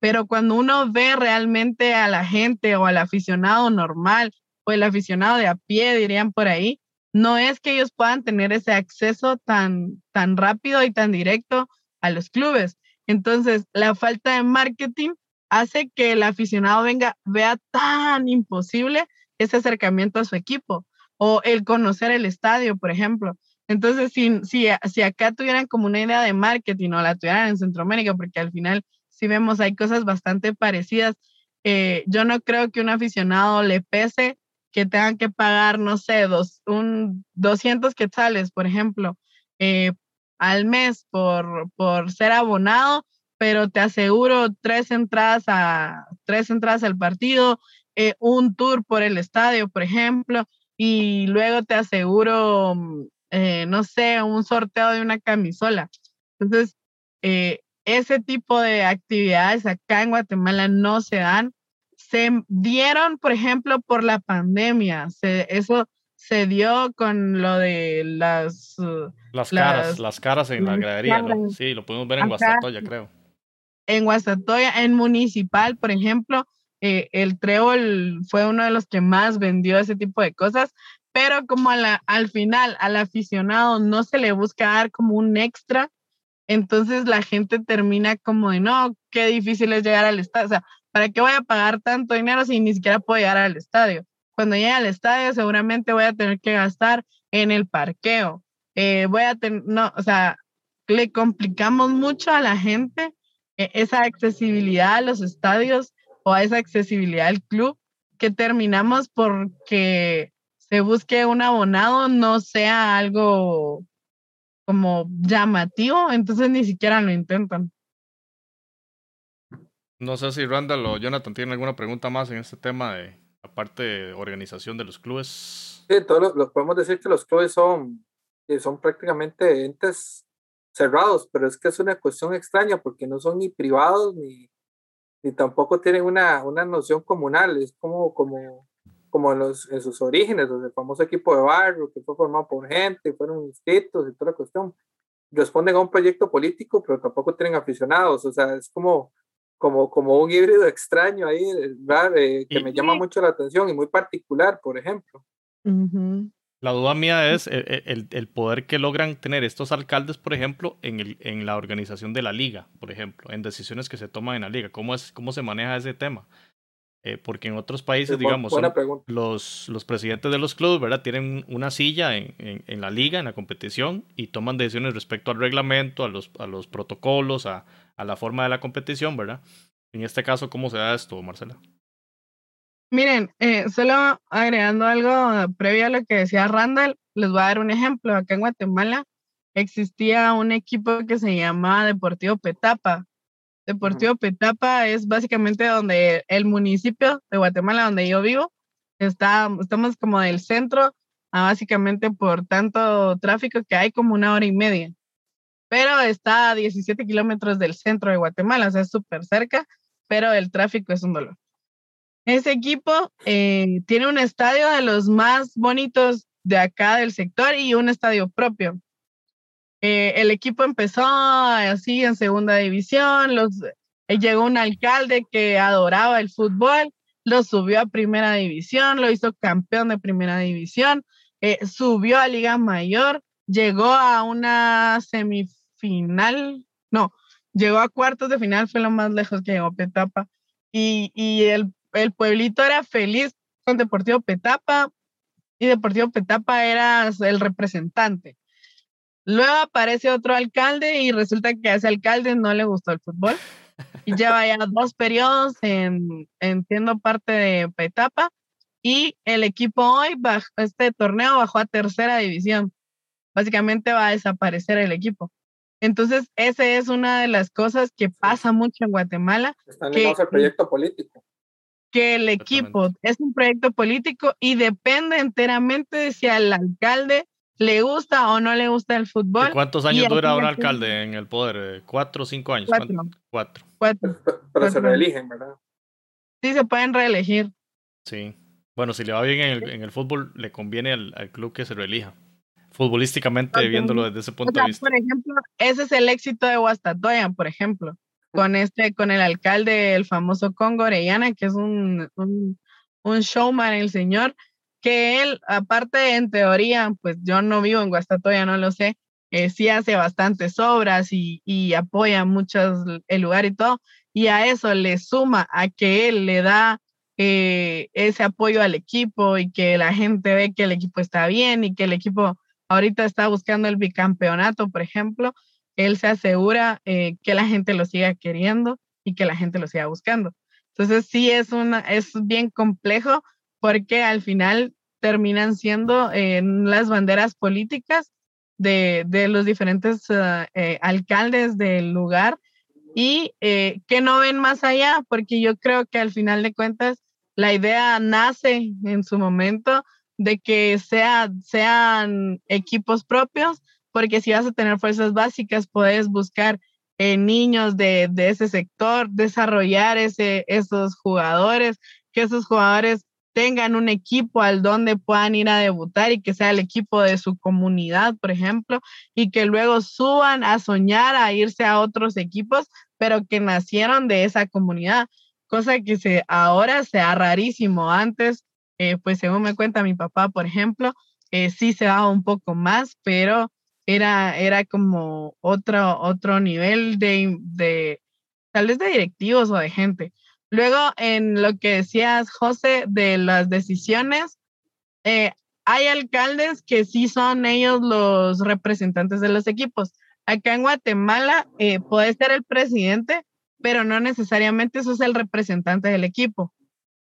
pero cuando uno ve realmente a la gente o al aficionado normal o el aficionado de a pie, dirían por ahí, no es que ellos puedan tener ese acceso tan, tan rápido y tan directo a los clubes. Entonces, la falta de marketing hace que el aficionado venga, vea tan imposible ese acercamiento a su equipo o el conocer el estadio, por ejemplo. Entonces, si, si, si acá tuvieran como una idea de marketing o la tuvieran en Centroamérica, porque al final si vemos, hay cosas bastante parecidas. Eh, yo no creo que un aficionado le pese que tengan que pagar, no sé, dos, un 200 quetzales, por ejemplo, eh, al mes por, por ser abonado, pero te aseguro tres entradas, a, tres entradas al partido, eh, un tour por el estadio, por ejemplo, y luego te aseguro, no sé, un sorteo de una camisola. Entonces, ese tipo de actividades acá en Guatemala no se dan. Se dieron, por ejemplo, por la pandemia. eso se dio con lo de las... Uh, las, caras, las caras en la gradería. Sí, lo podemos ver en Guastatoya, creo. En Guastatoya, en Municipal, por ejemplo, eh, el Trébol fue uno de los que más vendió ese tipo de cosas, pero como al final al aficionado no se le busca dar como un extra, entonces la gente termina como de, no, qué difícil es llegar al estadio. O sea, ¿para qué voy a pagar tanto dinero si ni siquiera puedo llegar al estadio? Cuando llegue al estadio seguramente voy a tener que gastar en el parqueo. Eh, voy a tener, no, o sea, le complicamos mucho a la gente eh, esa accesibilidad a los estadios o a esa accesibilidad al club que terminamos porque se busque un abonado no sea algo como llamativo, entonces ni siquiera lo intentan. No sé si Randall o Jonathan tienen alguna pregunta más en este tema de la parte de organización de los clubes. Sí, todos los, podemos decir que los clubes son, son prácticamente entes cerrados, pero es que es una cuestión extraña porque no son ni privados ni, ni tampoco tienen una, una noción comunal, es como, como, como en, los, en sus orígenes, el famoso equipo de barrio que fue formado por gente, fueron inscritos y toda la cuestión. Responden a un proyecto político, pero tampoco tienen aficionados, o sea, es como, como, como un híbrido extraño ahí, eh, que me llama mucho la atención y muy particular, por ejemplo. La duda mía es el, el, el, poder que logran tener estos alcaldes, por ejemplo, en, el, en la organización de la liga, por ejemplo, en decisiones que se toman en la liga. ¿Cómo, es, cómo se maneja ese tema? Eh, porque en otros países, digamos, los, los presidentes de los clubes, ¿verdad? Tienen una silla en, en, la liga, en la competición, y toman decisiones respecto al reglamento, a los, a los protocolos, a, a la forma de la competición, ¿verdad? En este caso, ¿cómo se da esto, Marcela? Miren, eh, solo agregando algo previo a lo que decía Randall, les voy a dar un ejemplo. Acá en Guatemala existía un equipo que se llamaba Deportivo Petapa. Deportivo Petapa es básicamente donde el municipio de Guatemala, donde yo vivo, está, estamos como del centro, básicamente por tanto tráfico que hay como una hora y media. Pero está a 17 kilómetros del centro de Guatemala, o sea, es súper cerca, pero el tráfico es un dolor. Ese equipo eh, tiene un estadio de los más bonitos de acá del sector y un estadio propio. Eh, el equipo empezó así en segunda división, eh, llegó un alcalde que adoraba el fútbol lo subió a primera división, lo hizo campeón de primera división, eh, subió a Liga Mayor, llegó a una semifinal, no, llegó a cuartos de final, fue lo más lejos que llegó Petapa. Y, y el, el pueblito era feliz con Deportivo Petapa y Deportivo Petapa era el representante. Luego aparece otro alcalde y resulta que a ese alcalde no le gustó el fútbol. Y lleva ya dos periodos en, siendo parte de Petapa. Y el equipo hoy, bajo, este torneo, bajó a tercera división. Básicamente va a desaparecer el equipo. Entonces, esa es una de las cosas que pasa mucho en Guatemala. Están que, el proyecto político. Que el equipo es un proyecto político y depende enteramente de si al alcalde le gusta o no le gusta el fútbol. ¿Cuántos años dura un alcalde en el poder? ¿Cuatro o cinco años? Cuatro. Cuatro. Pero, se reeligen, ¿verdad? Sí, se pueden reelegir. Sí. Bueno, si le va bien en el, fútbol, le conviene al, club que se reelija. Futbolísticamente, viéndolo desde ese punto de vista. Por ejemplo, ese es el éxito de Guastatoya, por ejemplo. Con este, con el alcalde, el famoso Congo Orellana, que es un, un, un showman, el señor, que él, aparte en teoría, pues yo no vivo en Guastatoya, no lo sé, eh, sí hace bastantes obras y, y apoya mucho el lugar y todo, y a eso le suma a que él le da eh, ese apoyo al equipo y que la gente ve que el equipo está bien y que el equipo ahorita está buscando el bicampeonato, por ejemplo, él se asegura eh, que la gente lo siga queriendo y que la gente lo siga buscando. Entonces sí es una es bien complejo porque al final terminan siendo eh, las banderas políticas de, de los diferentes uh, eh, alcaldes del lugar y eh, que no ven más allá, porque yo creo que al final de cuentas la idea nace en su momento de que sea, sean equipos propios, porque si vas a tener fuerzas básicas, puedes buscar niños de, de, ese sector, desarrollar ese, esos jugadores, que esos jugadores tengan un equipo al donde puedan ir a debutar y que sea el equipo de su comunidad, por ejemplo, y que luego suban a soñar a irse a otros equipos, pero que nacieron de esa comunidad, cosa que se, ahora sea rarísimo. Antes, eh, pues según me cuenta mi papá, por ejemplo, eh, sí se daba un poco más, pero era, era como otro, otro nivel de, de, tal vez de directivos o de gente. Luego, en lo que decías, José, de las decisiones, eh, hay alcaldes que sí son ellos los representantes de los equipos. Acá en Guatemala eh, puede ser el presidente, pero no necesariamente eso es el representante del equipo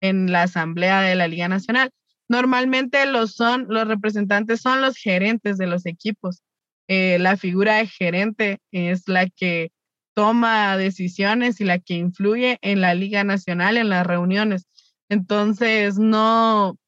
en la asamblea de la Liga Nacional. Normalmente los son los representantes son los gerentes de los equipos. Eh, la figura de gerente es la que toma decisiones y la que influye en la Liga Nacional, en las reuniones. Entonces, no,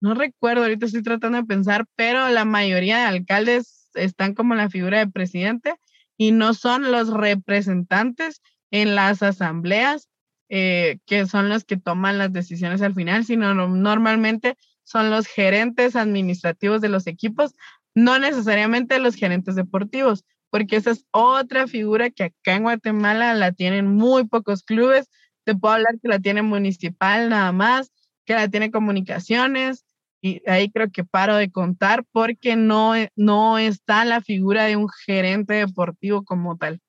no recuerdo, ahorita estoy tratando de pensar, pero la mayoría de alcaldes están como la figura de presidente y no son los representantes en las asambleas eh, que son los que toman las decisiones al final, sino normalmente son los gerentes administrativos de los equipos, no necesariamente los gerentes deportivos porque esa es otra figura que acá en Guatemala la tienen muy pocos clubes. Te puedo hablar que la tiene municipal nada más, que la tiene comunicaciones, y ahí creo que paro de contar porque no, e, no está la figura de un gerente deportivo como tal.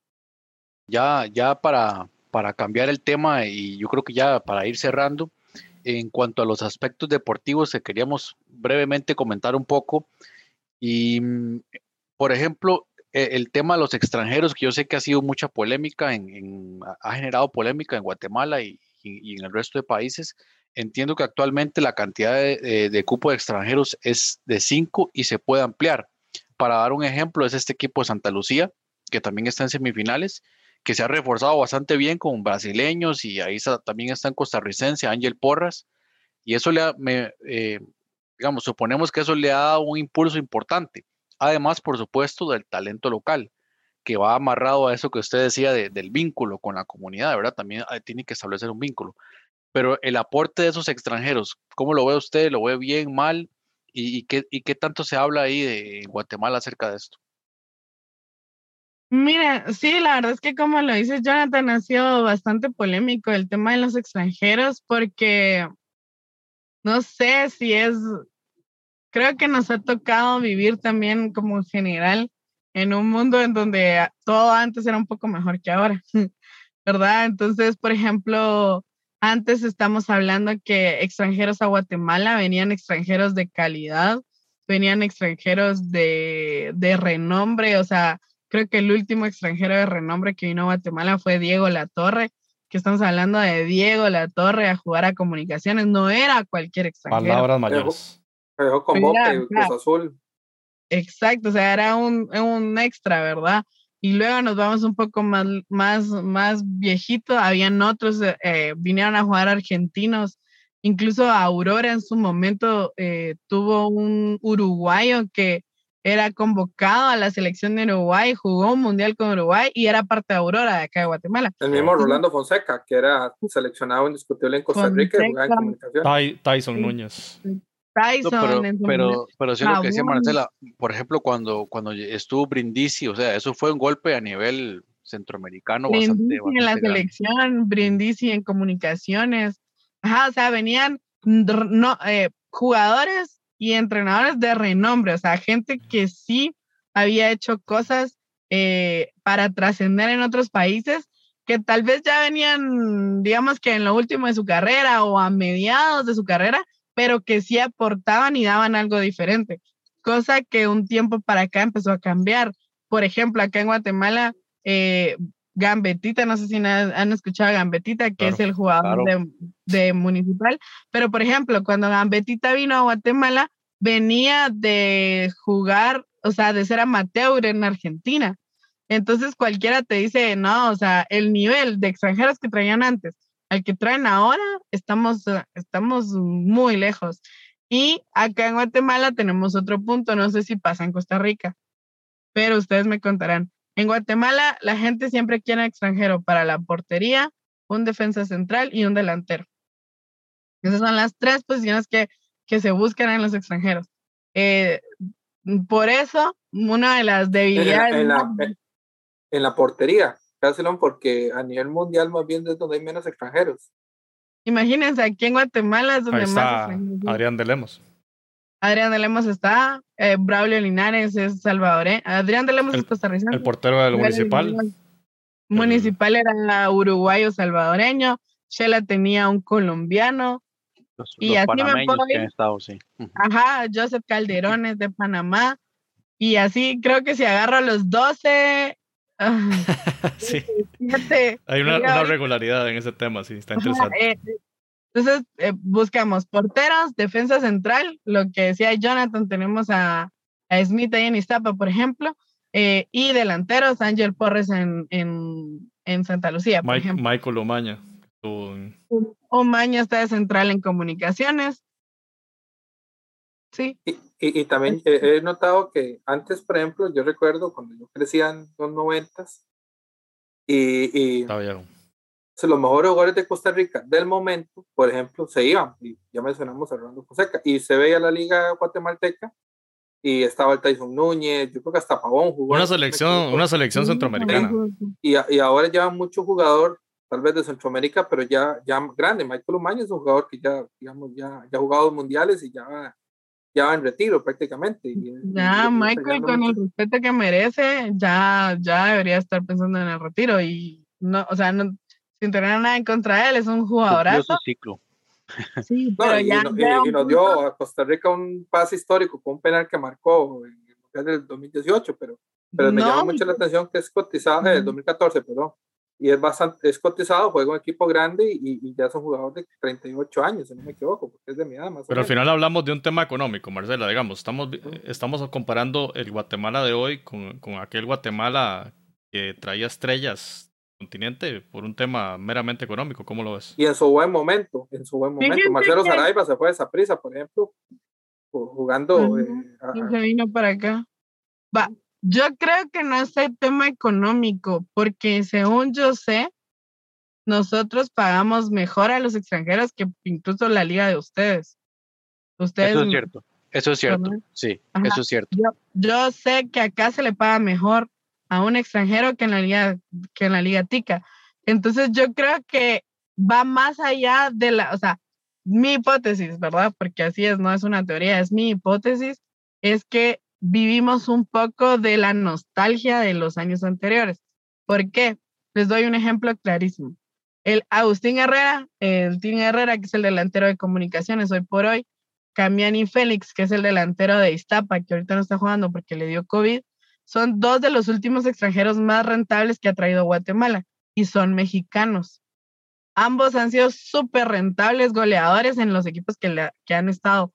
Ya, ya para, para cambiar el tema y yo creo que ya para ir cerrando, en cuanto a los aspectos deportivos, que queríamos brevemente comentar un poco. Y, por ejemplo, el tema de los extranjeros, que yo sé que ha sido mucha polémica, en, ha generado polémica en Guatemala y, en el resto de países. Entiendo que actualmente la cantidad de, de, cupo de extranjeros es de 5 y se puede ampliar. Para dar un ejemplo, es este equipo de Santa Lucía, que también está en semifinales, que se ha reforzado bastante bien con brasileños y ahí también está en costarricense Ángel Porras. Y eso le ha, eh, digamos, suponemos que eso le ha dado un impulso importante Además, por supuesto, del talento local, que va amarrado a eso que usted decía del vínculo con la comunidad, ¿verdad? También ah, tiene que establecer un vínculo. Pero el aporte de esos extranjeros, ¿cómo lo ve usted? ¿Lo ve bien, mal? ¿Y, qué, qué tanto se habla ahí de Guatemala acerca de esto? Mira, sí, la verdad es que como lo dice Jonathan, ha sido bastante polémico el tema de los extranjeros porque no sé si es, creo que nos ha tocado vivir también como en general en un mundo en donde todo antes era un poco mejor que ahora, [laughs] ¿verdad? Entonces, por ejemplo, antes estamos hablando que extranjeros a Guatemala venían extranjeros de calidad, venían extranjeros de, de renombre, o sea, creo que el último extranjero de renombre que vino a Guatemala fue Diego Latorre, que estamos hablando de Diego Latorre a jugar a comunicaciones, no era cualquier extranjero. Palabras mayores. Pero con Boca y Cruz Azul. Exacto, o sea, era un, un extra, ¿verdad? Y luego nos vamos un poco más, más, más viejito, habían otros, eh, eh, vinieron a jugar argentinos, incluso Aurora en su momento eh, tuvo un uruguayo que era convocado a la selección de Uruguay, jugó un mundial con Uruguay y era parte de Aurora de acá de Guatemala. El mismo Rolando Fonseca, que era seleccionado indiscutible en Costa Rica y jugaba en comunicación. Tyson Núñez. Tyson. pero, pero, sí lo que decía Marcela, por ejemplo, cuando, cuando estuvo Brindisi, o sea, eso fue un golpe a nivel centroamericano. Brindisi en la selección, Brindisi en comunicaciones. Ajá, o sea, venían no, eh, jugadores y entrenadores de renombre, o sea, gente que sí había hecho cosas eh, para trascender en otros países que tal vez ya venían, digamos que en lo último de su carrera o a mediados de su carrera, pero que sí aportaban y daban algo diferente, cosa que un tiempo para acá empezó a cambiar. Por ejemplo, acá en Guatemala, eh, Gambetita, no sé si han escuchado a Gambetita, que es el jugador de, de, Municipal, pero por ejemplo, cuando Gambetita vino a Guatemala, venía de jugar, o sea, de ser amateur en Argentina. Entonces cualquiera te dice, no, o sea, el nivel de extranjeros que traían antes al que traen ahora, estamos, estamos muy lejos. Y acá en Guatemala tenemos otro punto, no sé si pasa en Costa Rica, pero ustedes me contarán. En Guatemala, la gente siempre quiere extranjero para la portería, un defensa central y un delantero. Esas son las tres posiciones que, que se buscan en los extranjeros. Eh, por eso, una de las debilidades... En la, en la, portería, porque a nivel mundial más bien es donde hay menos extranjeros. Imagínense, aquí en Guatemala es donde más Adrián de Lemos. Adrián de Lemos está, eh, Braulio Linares es salvadoreño, Adrián de Lemos es costarricense. El portero del municipal. Municipal era uruguayo salvadoreño, Shela tenía un colombiano. y así me puedo estado, sí. Ajá, Joseph Calderones de Panamá. Y así creo que si agarro los 12, [laughs] sí. Hay una, regularidad en ese tema, sí, está interesante. Eh, entonces, eh, buscamos porteros, defensa central, lo que decía Jonathan, tenemos a, a Smith ahí en Iztapa, por ejemplo, eh, y delanteros, Ángel Porres en, en, en, Santa Lucía, por ejemplo. Michael Omaña. Omaña está de central en comunicaciones. Sí. Y, y, también he, notado que antes, por ejemplo, yo recuerdo cuando yo crecía en los noventas y, y los mejores jugadores de Costa Rica del momento, por ejemplo, se iban, y ya mencionamos a Rolando Fonseca, y se veía la liga guatemalteca y estaba el Tyson Núñez, yo creo que hasta Pavón jugó. Una selección, una selección centroamericana. Y, y ahora ya mucho jugador tal vez de Centroamérica, pero ya, ya grande. Michael Umaña es un jugador que ya, digamos, ya, ya ha jugado mundiales y ya ya va en retiro prácticamente. ya, Michael, con el respeto que merece, ya, ya debería estar pensando en el retiro y no, o sea, no, sin tener nada en contra de él, es un jugadorazo. ciclo. [laughs] Sí, pero y, ya, y, nos dio a Costa Rica un pase histórico con un penal que marcó en el del 2018, pero, pero me llama mucho la atención que es cotizado, el 2014, perdón, y es bastante, es cotizado, juega un equipo grande y, ya son jugadores de 38 años, si no me equivoco, porque es de mi edad más Pero al final hablamos de un tema económico, Marcela, digamos, estamos, estamos comparando el Guatemala de hoy con, con aquel Guatemala que traía estrellas continente por un tema meramente económico, ¿cómo lo ves? Y en su buen momento, en su buen momento. Marcelo Saraiva se fue a esa prisa, por ejemplo, jugando. Eh, se vino para acá. Va, yo creo que no es el tema económico, porque según yo sé, nosotros pagamos mejor a los extranjeros que incluso la liga de ustedes. ustedes eso es cierto, eso es cierto, sí, eso es cierto. Yo, sé que acá se le paga mejor a un extranjero que en la liga, que en la liga tica. Entonces yo creo que va más allá de la, o sea, mi hipótesis, ¿verdad? Porque así es, no es una teoría, es mi hipótesis, es que vivimos un poco de la nostalgia de los años anteriores. ¿Por qué? Les doy un ejemplo clarísimo. El Agustín Herrera, el Tim Herrera, que es el delantero de comunicaciones hoy por hoy, Camiani Félix, que es el delantero de Iztapa, que ahorita no está jugando porque le dio COVID, son dos de los últimos extranjeros más rentables que ha traído Guatemala y son mexicanos. Ambos han sido súper rentables goleadores en los equipos que, que han estado.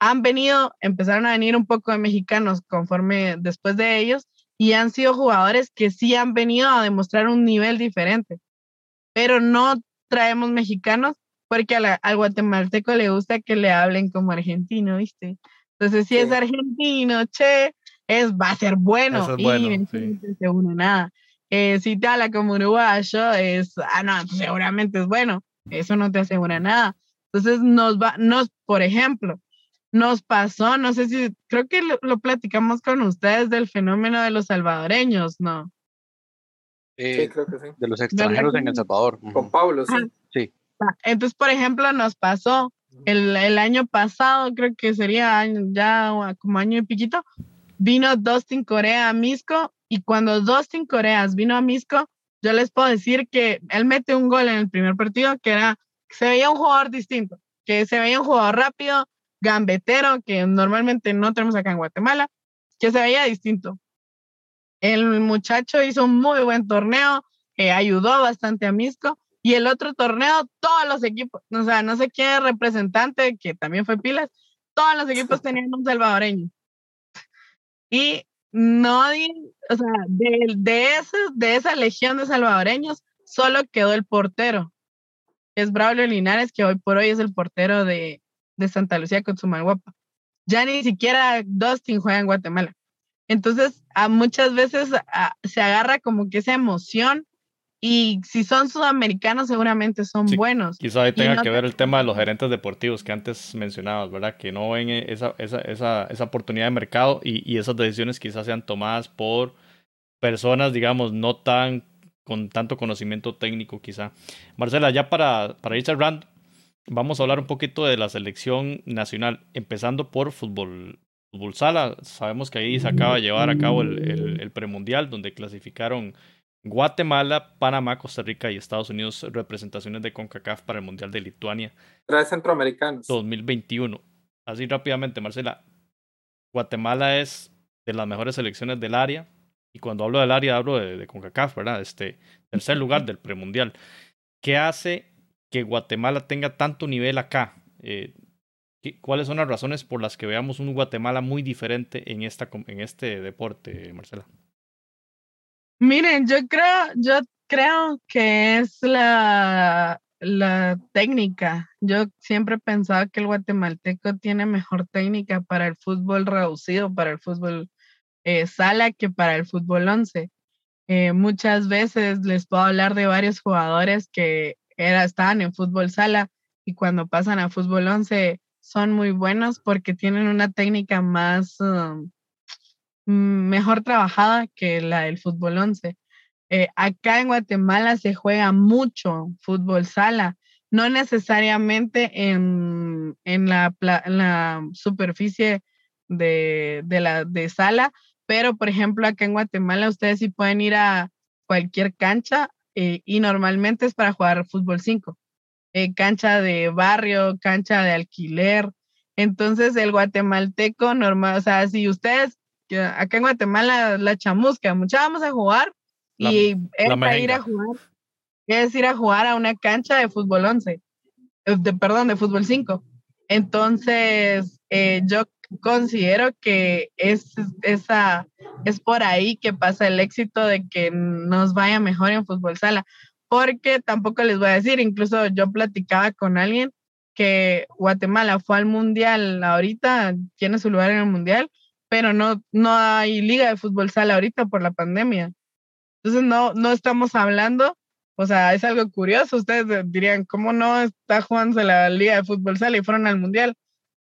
Han venido, empezaron a venir un poco de mexicanos conforme después de ellos y han sido jugadores que sí han venido a demostrar un nivel diferente. Pero no traemos mexicanos porque al guatemalteco le gusta que le hablen como argentino, ¿viste? Entonces, si es argentino, che, es, va a ser bueno. y no se une nada. Eh, si te habla como uruguayo, es, ah, no, seguramente es bueno. Eso no te asegura nada. Entonces, nos va, nos, por ejemplo, nos pasó, no sé si, creo que lo, platicamos con ustedes del fenómeno de los salvadoreños, ¿no? sí, creo que sí. De los extranjeros en El Salvador. Con Pablo, sí. Sí. Entonces, por ejemplo, nos pasó el, el, año pasado, creo que sería ya como año y piquito, vino Dustin Corea a Misco y cuando Dustin Coreas vino a Misco, yo les puedo decir que él mete un gol en el primer partido que era, se veía un jugador distinto, que se veía un jugador rápido, gambetero, que normalmente no tenemos acá en Guatemala, que se veía distinto. El muchacho hizo un muy buen torneo, eh, ayudó bastante a Misco y el otro torneo, todos los equipos, o sea, no sé quién es representante, que también fue Pilas, todos los equipos [laughs] tenían un salvadoreño. Y nadie, o sea, de, de, de esa legión de salvadoreños, solo quedó el portero. Es Braulio Linares, que hoy por hoy es el portero de, de Santa Lucía con su guapa. Ya ni siquiera Dustin juega en Guatemala. Entonces, a muchas veces se agarra como que esa emoción y si son sudamericanos, seguramente son buenos. Quizá ahí tenga que ver el tema de los gerentes deportivos que antes mencionabas, ¿verdad? Que no ven esa, esa, esa, esa oportunidad de mercado y, y, esas decisiones quizás sean tomadas por personas, digamos, no tan con tanto conocimiento técnico, quizá. Marcela, ya para, para ir cerrando, vamos a hablar un poquito de la selección nacional, empezando por fútbol, fútbol sala. Sabemos que ahí se acaba de llevar a cabo el, el, el premundial, donde clasificaron Guatemala, Panamá, Costa Rica y Estados Unidos representaciones de CONCACAF para el Mundial de Lituania. Tres centroamericanos. 2021. Así rápidamente, Marcela. Guatemala es de las mejores selecciones del área. Y cuando hablo del área, hablo de, CONCACAF, ¿verdad? Este tercer lugar del premundial. ¿Qué hace que Guatemala tenga tanto nivel acá? Eh, ¿Cuáles son las razones por las que veamos un Guatemala muy diferente en, esta, en este deporte, Marcela? Miren, yo creo, yo creo que es la, la técnica. Yo siempre he pensado que el guatemalteco tiene mejor técnica para el fútbol reducido, para el fútbol eh, sala que para el fútbol once. Eh, muchas veces les puedo hablar de varios jugadores que era, estaban en fútbol sala y cuando pasan a fútbol once son muy buenos porque tienen una técnica más, um, mejor trabajada que la del fútbol 11. Eh, acá en Guatemala se juega mucho fútbol sala, no necesariamente en, en, la, la, superficie de, de, la, de sala, pero por ejemplo acá en Guatemala ustedes sí pueden ir a cualquier cancha eh, y normalmente es para jugar fútbol 5. Eh, cancha de barrio, cancha de alquiler. Entonces el guatemalteco normal, o sea, si ustedes acá en Guatemala la chamusca, mucha vamos a jugar y es ir a jugar, es ir a jugar a una cancha de fútbol 11, eh, de, perdón, de fútbol 5. Entonces, eh, yo considero que es, esa, es por ahí que pasa el éxito de que nos vaya mejor en fútbol sala, porque tampoco les voy a decir, incluso yo platicaba con alguien que Guatemala fue al mundial ahorita, tiene su lugar en el mundial, pero no, no hay liga de fútbol sala ahorita por la pandemia. Entonces no, no estamos hablando, o sea, es algo curioso. Ustedes dirían, ¿cómo no está jugando la liga de fútbol sala y fueron al mundial?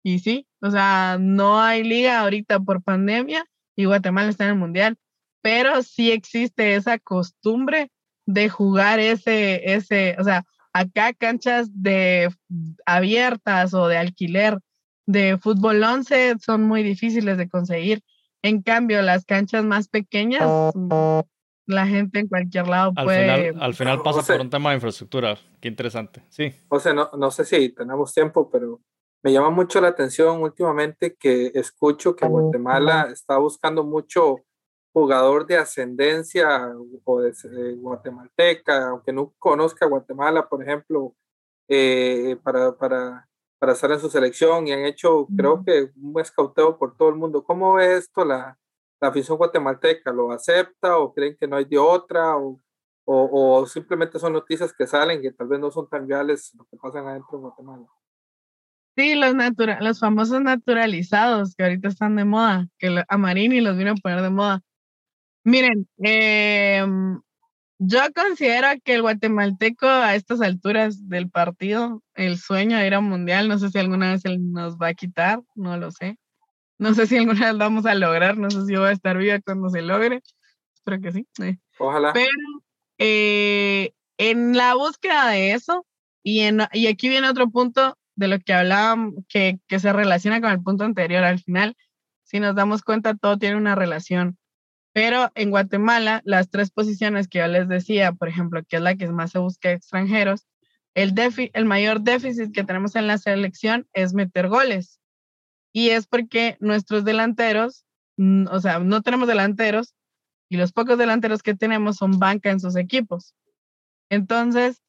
Y sí, o sea, no hay liga ahorita por pandemia y Guatemala está en el mundial, pero sí existe esa costumbre de jugar ese, ese, o sea, Acá canchas de abiertas o de alquiler de fútbol 11 son muy difíciles de conseguir. En cambio, las canchas más pequeñas, la gente en cualquier lado puede... Al final, pasa por un tema de infraestructura. Qué interesante. Sí. O sea, no, no sé si tenemos tiempo, pero me llama mucho la atención últimamente que escucho que Guatemala está buscando mucho jugador de ascendencia o de, guatemalteca, aunque no conozca Guatemala, por ejemplo, eh, para, para, para estar en su selección y han hecho, creo que, un escauteo por todo el mundo. ¿Cómo ve esto la, la afición guatemalteca? ¿Lo acepta o creen que no hay de otra? O, o, o, simplemente son noticias que salen que tal vez no son tan reales lo que pasan adentro de Guatemala? Sí, los, los famosos naturalizados que ahorita están de moda, que a Marini los vino a poner de moda. Miren, em, yo considero que el guatemalteco a estas alturas del partido, el sueño de ir a mundial, no sé si alguna vez él nos va a quitar, no lo sé. No sé si alguna vez lo vamos a lograr, no sé si voy a estar viva cuando se logre. Espero que sí. Ojalá. Pero eh, en la búsqueda de eso, y, en, y aquí viene otro punto de lo que hablábamos, que, que se relaciona con el punto anterior al final, si nos damos cuenta, todo tiene una relación. Pero en Guatemala, las tres posiciones que yo les decía, por ejemplo, que es la que más se busca extranjeros, el, el mayor déficit que tenemos en la selección es meter goles. Y es porque nuestros delanteros, o sea, no tenemos delanteros y los pocos delanteros que tenemos son banca en sus equipos. Entonces,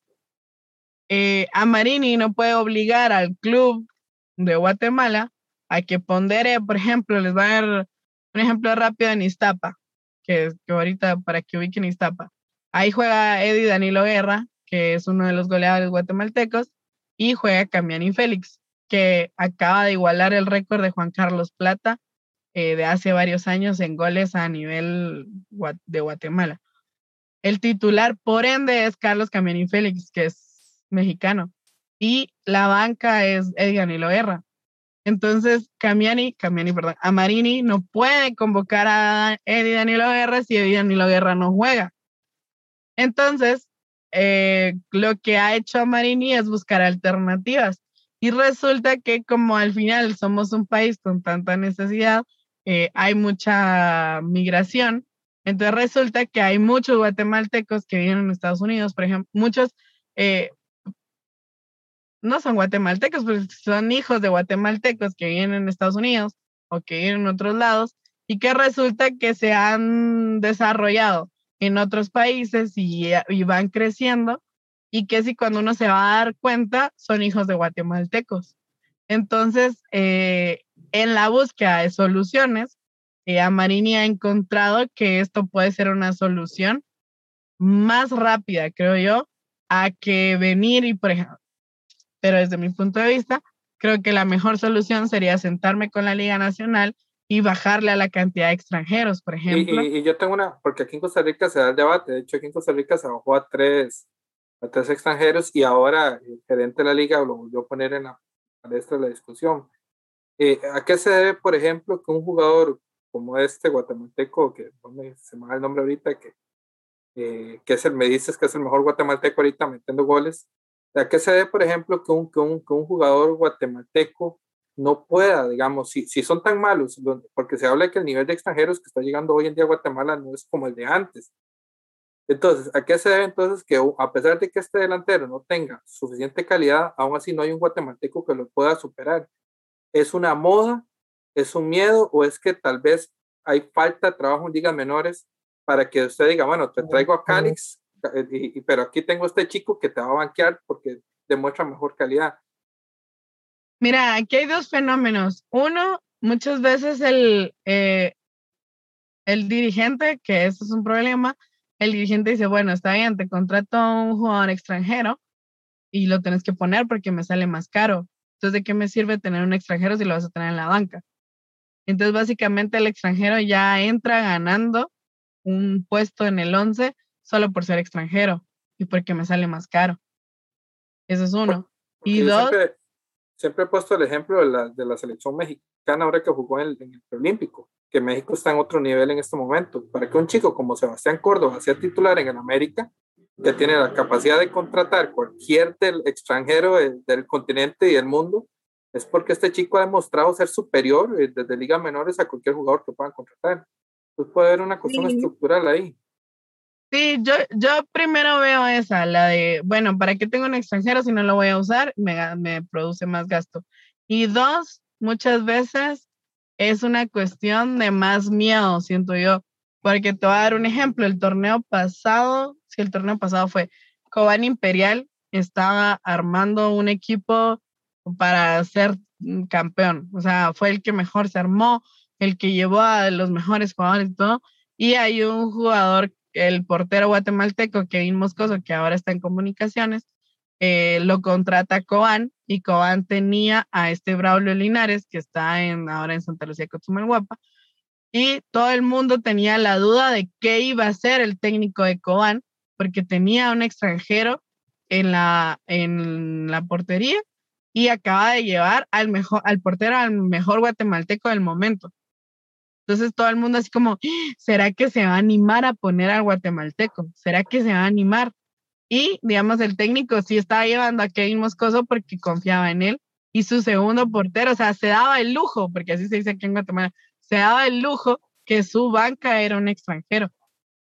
eh, a Marini no puede obligar al club de Guatemala a que pondere, por ejemplo, les va a dar un ejemplo rápido en Iztapa, que, que ahorita para que ubiquen Iztapa. Ahí juega Eddie Danilo Guerra, que es uno de los goleadores guatemaltecos, y juega Camiani Félix, que acaba de igualar el récord de Juan Carlos Plata eh, de hace varios años en goles a nivel de Guatemala. El titular, por ende, es Carlos Camiani Félix, que es mexicano. Y la banca es Edgar Nilo Guerra. Entonces, Camiani, Camiani, perdón, Amarini no puede convocar a Eddie Danilo Guerra si Eddie Danilo Guerra no juega. Entonces, eh, lo que ha hecho Amarini es buscar alternativas. Y resulta que como al final somos un país con tanta necesidad, eh, hay mucha migración. Entonces resulta que hay muchos guatemaltecos que viven en Estados Unidos, por ejemplo, muchos eh, no son guatemaltecos, pero son hijos de guatemaltecos que viven en Estados Unidos o que viven en otros lados y que resulta que se han desarrollado en otros países y, van creciendo y que si cuando uno se va a dar cuenta son hijos de guatemaltecos. Entonces, eh, en la búsqueda de soluciones, eh, Amarini ha encontrado que esto puede ser una solución más rápida, creo yo, a que venir y, por ejemplo, pero desde mi punto de vista, creo que la mejor solución sería sentarme con la Liga Nacional y bajarle a la cantidad de extranjeros, por ejemplo. Y, yo tengo una, porque aquí en Costa Rica se da el debate, de hecho aquí en Costa Rica se bajó a tres, a tres extranjeros y ahora el gerente de la liga lo volvió a poner en la palestra de la discusión. Eh, ¿A qué se debe, por ejemplo, que un jugador como este guatemalteco, que no me, se me va el nombre ahorita, que, eh, que es el, me dices que es el mejor guatemalteco ahorita metiendo goles, ¿A qué se debe, por ejemplo, que un, que un, que un jugador guatemalteco no pueda, digamos, si, si son tan malos, porque se habla de que el nivel de extranjeros que está llegando hoy en día a Guatemala no es como el de antes. Entonces, ¿a qué se debe entonces que a pesar de que este delantero no tenga suficiente calidad, aún así no hay un guatemalteco que lo pueda superar? ¿Es una moda? ¿Es un miedo? ¿O es que tal vez hay falta de trabajo en ligas menores para que usted diga, bueno, te traigo a Calix, eh, pero aquí tengo este chico que te va a banquear porque demuestra mejor calidad. Mira, aquí hay dos fenómenos. Uno, muchas veces el, eh, el dirigente, que eso es un problema, el dirigente dice, bueno, está bien, te contrato a un jugador extranjero y lo tienes que poner porque me sale más caro. Entonces, ¿de qué me sirve tener un extranjero si lo vas a tener en la banca? Entonces, básicamente el extranjero ya entra ganando un puesto en el 11 solo por ser extranjero y porque me sale más caro. Eso es uno. y dos... Siempre, he puesto el ejemplo de la, de la selección mexicana ahora que jugó en el, en el Olímpico, que México está en otro nivel en este momento. Para que un chico como Sebastián Córdoba sea titular en el América, que tiene la capacidad de contratar cualquier del extranjero del, continente y del mundo, es porque este chico ha demostrado ser superior eh, desde ligas menores a cualquier jugador que puedan contratar. Entonces puede haber una cuestión estructural ahí. Sí, yo, yo primero veo esa, la de, bueno, ¿para qué tengo un extranjero si no lo voy a usar? Me, me produce más gasto. Y dos, muchas veces es una cuestión de más miedo, siento yo. Porque te voy a dar un ejemplo. El torneo pasado, si el torneo pasado fue Cobán Imperial, estaba armando un equipo para ser campeón. O sea, fue el que mejor se armó, el que llevó a los mejores jugadores y todo. Y hay un jugador el portero guatemalteco Kevin Moscoso, que ahora está en comunicaciones, eh, lo contrata Coan y Coan tenía a este Braulio Linares, que está ahora en Santa Lucía Guapa, y todo el mundo tenía la duda de qué iba a ser el técnico de Coan, porque tenía un extranjero en la, en la portería y acaba de llevar al mejor, al portero al mejor guatemalteco del momento. Entonces todo el mundo así como, ¿será que se va a animar a poner al guatemalteco? ¿Será que se va a animar? Y, digamos, el técnico sí estaba llevando a Kevin Moscoso porque confiaba en él. Y su segundo portero, o sea, se daba el lujo, porque así se dice aquí en Guatemala, se daba el lujo que su banca era un extranjero.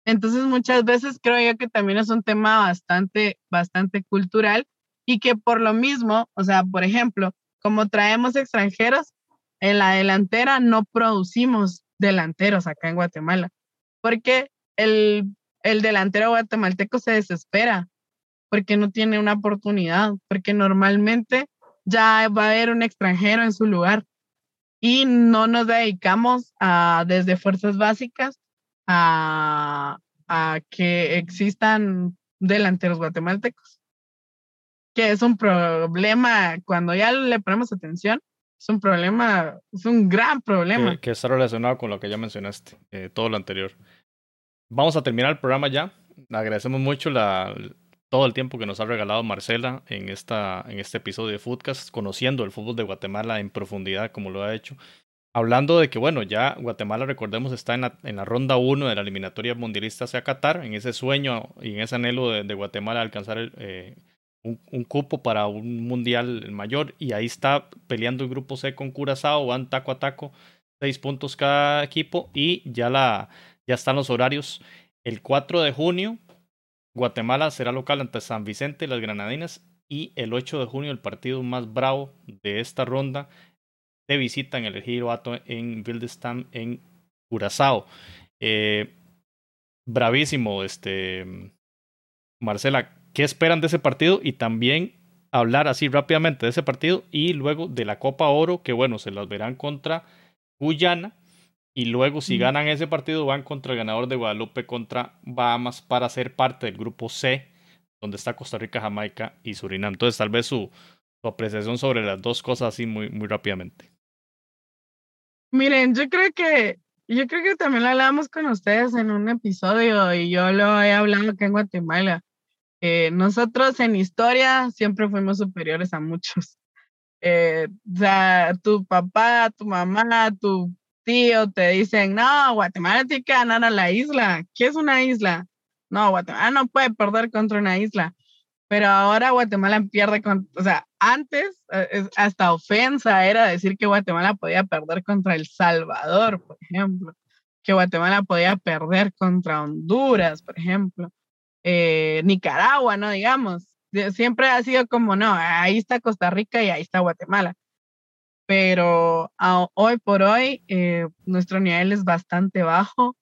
Entonces, muchas veces creo yo que también es un tema bastante, bastante cultural y que por lo mismo, o sea, por ejemplo, como traemos extranjeros, en la delantera no producimos delanteros acá en Guatemala, porque el, el delantero guatemalteco se desespera, porque no tiene una oportunidad, porque normalmente ya va a haber un extranjero en su lugar y no nos dedicamos a, desde fuerzas básicas a, a que existan delanteros guatemaltecos, que es un problema cuando ya le ponemos atención, es un problema, es un gran problema. Que, está relacionado con lo que ya mencionaste, eh, todo lo anterior. Vamos a terminar el programa ya. Agradecemos mucho la, todo el tiempo que nos ha regalado Marcela en, esta, en este episodio de Footcast, conociendo el fútbol de Guatemala en profundidad como lo ha hecho. Hablando de que, bueno, ya Guatemala, recordemos, está en la, en la ronda 1 de la eliminatoria mundialista hacia Qatar, en ese sueño y en ese anhelo de, de Guatemala alcanzar el, eh, un, cupo para un mundial mayor y ahí está peleando el grupo C con Curazao, van taco a taco, seis puntos cada equipo y ya, la, ya están los horarios. El 4 de junio, Guatemala será local ante San Vicente y las Granadinas y el 8 de junio el partido más bravo de esta ronda de visita en el Giro en Wildestam en Curazao. Eh, bravísimo, este Marcela, qué esperan de ese partido y también hablar así rápidamente de ese partido y luego de la Copa Oro, que bueno, se las verán contra Guyana y luego si ganan ese partido van contra el ganador de Guadalupe contra Bahamas para ser parte del grupo C, donde está Costa Rica, Jamaica y Surinam. Entonces tal vez su, su apreciación sobre las dos cosas así muy, muy rápidamente. Miren, yo creo que yo creo que también lo hablamos con ustedes en un episodio y yo lo he hablado acá en Guatemala. Nosotros en historia siempre fuimos superiores a muchos. [laughs] Eh, o sea, tu papá, tu mamá, tu tío te dicen, no, Guatemala tiene que ganar a la isla. ¿Qué es una isla? No, Guatemala no puede perder contra una isla. Pero ahora Guatemala pierde con, o sea, antes eh, hasta ofensa era decir que Guatemala podía perder contra El Salvador, por ejemplo, que Guatemala podía perder contra Honduras, por ejemplo. Eh, Nicaragua, ¿no? Digamos. Siempre ha sido como, no, ahí está Costa Rica y ahí está Guatemala. Pero hoy por hoy eh, nuestro nivel es bastante bajo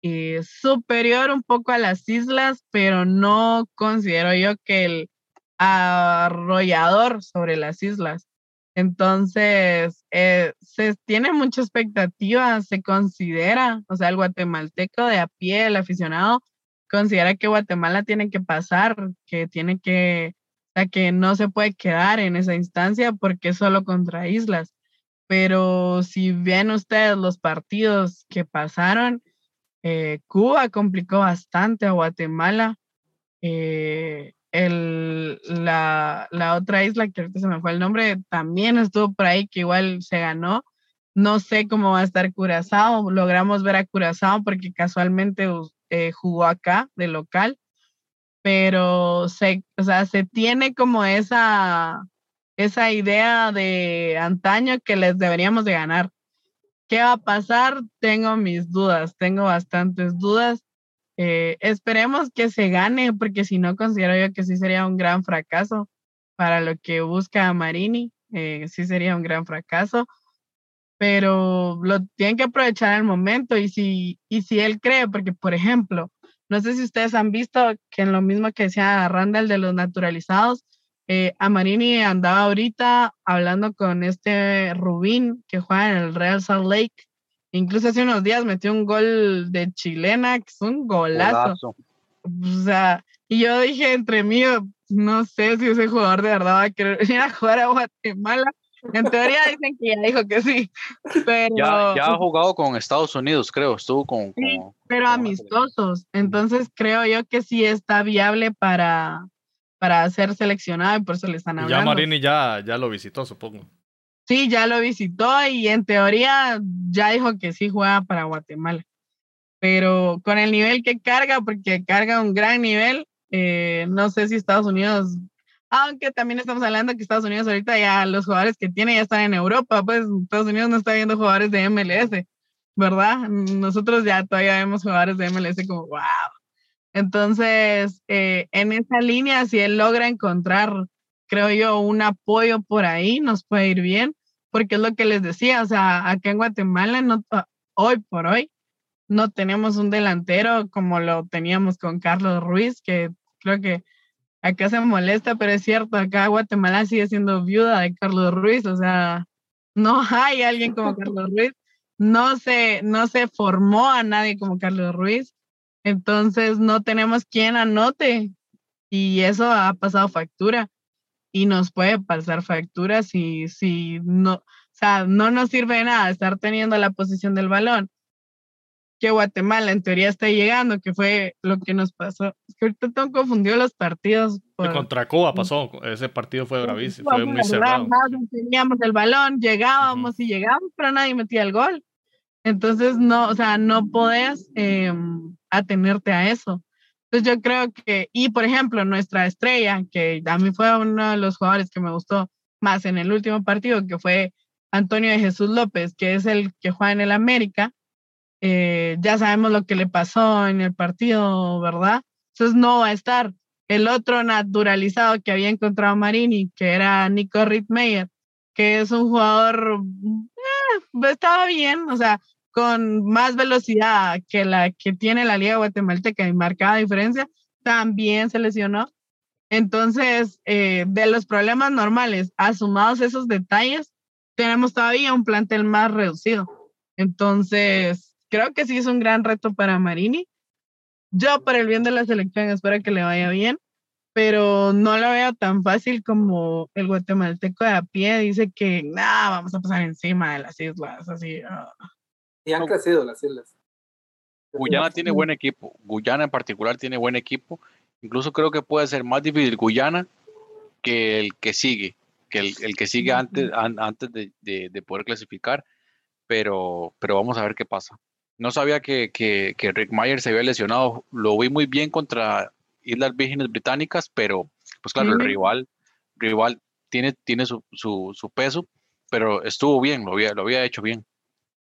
y superior un poco a las islas, pero no considero yo que el arrollador sobre las islas. Entonces, eh, se tiene mucha expectativa, se considera, o sea, el guatemalteco de a pie, el aficionado, considera que Guatemala tiene que pasar, que tiene que, o que no se puede quedar en esa instancia porque es solo contra islas. Pero si ven ustedes los partidos que pasaron, eh, Cuba complicó bastante a Guatemala. Eh, el, la, la, otra isla, que ahorita se me fue el nombre, también estuvo por ahí, que igual se ganó. No sé cómo va a estar Curazao. Logramos ver a Curazao porque casualmente eh, jugó acá de local, pero se, o sea, se tiene como esa, esa idea de antaño que les deberíamos de ganar. ¿Qué va a pasar? Tengo mis dudas, tengo bastantes dudas. Eh, esperemos que se gane, porque si no, considero yo que sí sería un gran fracaso para lo que busca Marini. Eh, sí sería un gran fracaso, pero lo tienen que aprovechar el momento y si, y si él cree, porque por ejemplo, no sé si ustedes han visto que en lo mismo que decía Randall de los naturalizados, eh, Amarini andaba ahorita hablando con este Rubín que juega en el Real Salt Lake. Incluso hace unos días metió un gol de chilena, que es un golazo. O sea, y yo dije entre mí, no sé si ese jugador de verdad va a querer [laughs] ir a jugar a Guatemala. En teoría dicen que ya dijo que sí, pero... Ya, ha jugado con Estados Unidos, creo, estuvo con... Sí, pero amistosos, entonces creo yo que sí está viable para, para ser seleccionado y por eso le están hablando. Ya Marini ya, ya lo visitó, supongo. Sí, ya lo visitó y en teoría ya dijo que sí juega para Guatemala. Pero con el nivel que carga, porque carga un gran nivel, eh, no sé si Estados Unidos aunque también estamos hablando que Estados Unidos ahorita ya los jugadores que tiene ya están en Europa, pues Estados Unidos no está viendo jugadores de MLS, ¿verdad? Nosotros ya todavía vemos jugadores de MLS como, wow. Entonces, eh, en esa línea, si él logra encontrar, creo yo, un apoyo por ahí, nos puede ir bien, porque es lo que les decía, o sea, acá en Guatemala, no, hoy por hoy, no tenemos un delantero como lo teníamos con Carlos Ruiz, que creo que acá se molesta, pero es cierto, acá Guatemala sigue siendo viuda de Carlos Ruiz, o sea, no hay alguien como [laughs] Carlos Ruiz, no se, no se formó a nadie como Carlos Ruiz, entonces no tenemos quien anote y eso ha pasado factura y nos puede pasar factura si, si no, o sea, no nos sirve de nada estar teniendo la posición del balón que Guatemala en teoría está llegando, que fue lo que nos pasó. Es que ahorita todo confundió los partidos. Contra Cuba pasó, ese partido fue bravísimo, fue muy cerrado. Teníamos el balón, llegábamos y llegábamos, pero nadie metía el gol. Entonces, no, o sea, no podés em, atenerte a eso. Entonces, yo creo que, y por ejemplo, nuestra estrella, que a mí fue uno de los jugadores que me gustó más en el último partido, que fue Antonio de Jesús López, que es el que juega en el América, eh, ya sabemos lo que le pasó en el partido, ¿verdad? Entonces no va a estar. El otro naturalizado que había encontrado Marini, que era Nico Rittmeyer, que es un jugador, eh, estaba bien, o sea, con más velocidad que la que tiene la Liga Guatemalteca y marcada diferencia, también se lesionó. Entonces, eh, de los problemas normales, asumados esos detalles, tenemos todavía un plantel más reducido. Entonces, creo que sí es un gran reto para Marini. Yo, por el bien de la selección, espero que le vaya bien, pero no lo veo tan fácil como el guatemalteco de a pie dice que nada, vamos a pasar encima de las islas, así. Ah. Y han crecido las islas. Guyana tiene buen equipo, Guyana en particular tiene buen equipo, incluso creo que puede ser más difícil Guyana que el que sigue, que el, que sigue antes, antes de, de, poder clasificar, pero, pero vamos a ver qué pasa. No sabía que, que, Rick Myers se había lesionado. Lo vi muy bien contra Islas Vírgenes Británicas, pero pues claro, el rival, rival tiene, tiene su, su, su, peso, pero estuvo bien, lo había, lo había hecho bien.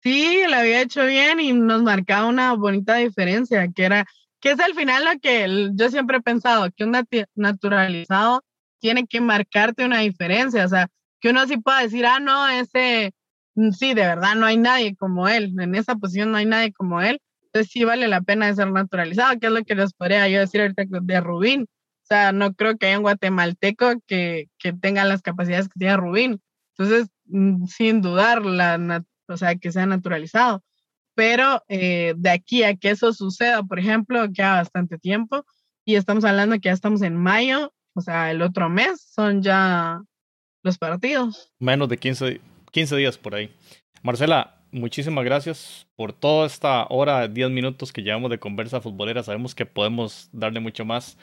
Sí, lo había hecho bien y nos marcaba una bonita diferencia, que era, que es al final lo que yo siempre he pensado, que un naturalizado tiene que marcarte una diferencia, o sea, que uno sí pueda decir, ah, no, ese Mm, sí, de verdad no hay nadie como él, en esa posición no hay nadie como él, entonces sí vale la pena ser naturalizado, que es lo que les podría yo decir ahorita de Rubín. O sea, no creo que haya un guatemalteco que, que tenga las capacidades que tiene Rubín. Entonces, mm, sin dudar, la, o sea, que sea naturalizado. Pero eh, de aquí a que eso suceda, por ejemplo, queda bastante tiempo y estamos hablando que ya estamos en mayo, o sea, el otro mes son ya los partidos. Menos de 15, 15 días por ahí. Marcela, muchísimas gracias por toda esta hora, 10 minutos que llevamos de conversa futbolera. Sabemos que podemos darle mucho más,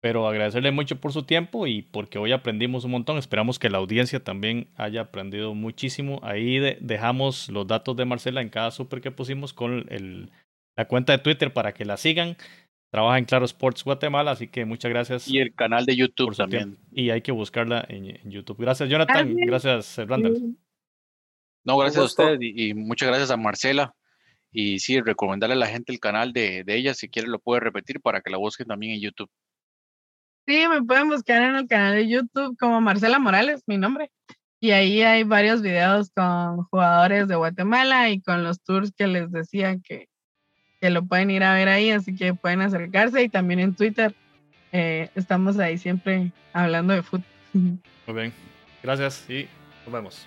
pero agradecerle mucho por su tiempo y porque hoy aprendimos un montón. Esperamos que la audiencia también haya aprendido muchísimo. Ahí dejamos los datos de Marcela en cada súper que pusimos con el, la cuenta de Twitter para que la sigan. trabaja en Claro Sports Guatemala, así que muchas gracias. Y el canal de YouTube también. Y hay que buscarla en, YouTube. Gracias, Jonathan. Gracias, Randall. No, gracias a usted y, muchas gracias a Marcela. Y sí, recomendarle a la gente el canal de, de ella, si quiere lo puede repetir para que la busquen también en YouTube. Sí, me pueden buscar en el canal de YouTube como Marcela Morales, mi nombre. Y ahí hay varios videos con jugadores de Guatemala y con los tours que les decía que, que lo pueden ir a ver ahí, así que pueden acercarse y también en Twitter eh, estamos ahí siempre hablando de fútbol. [laughs] Muy bien, gracias y nos vemos.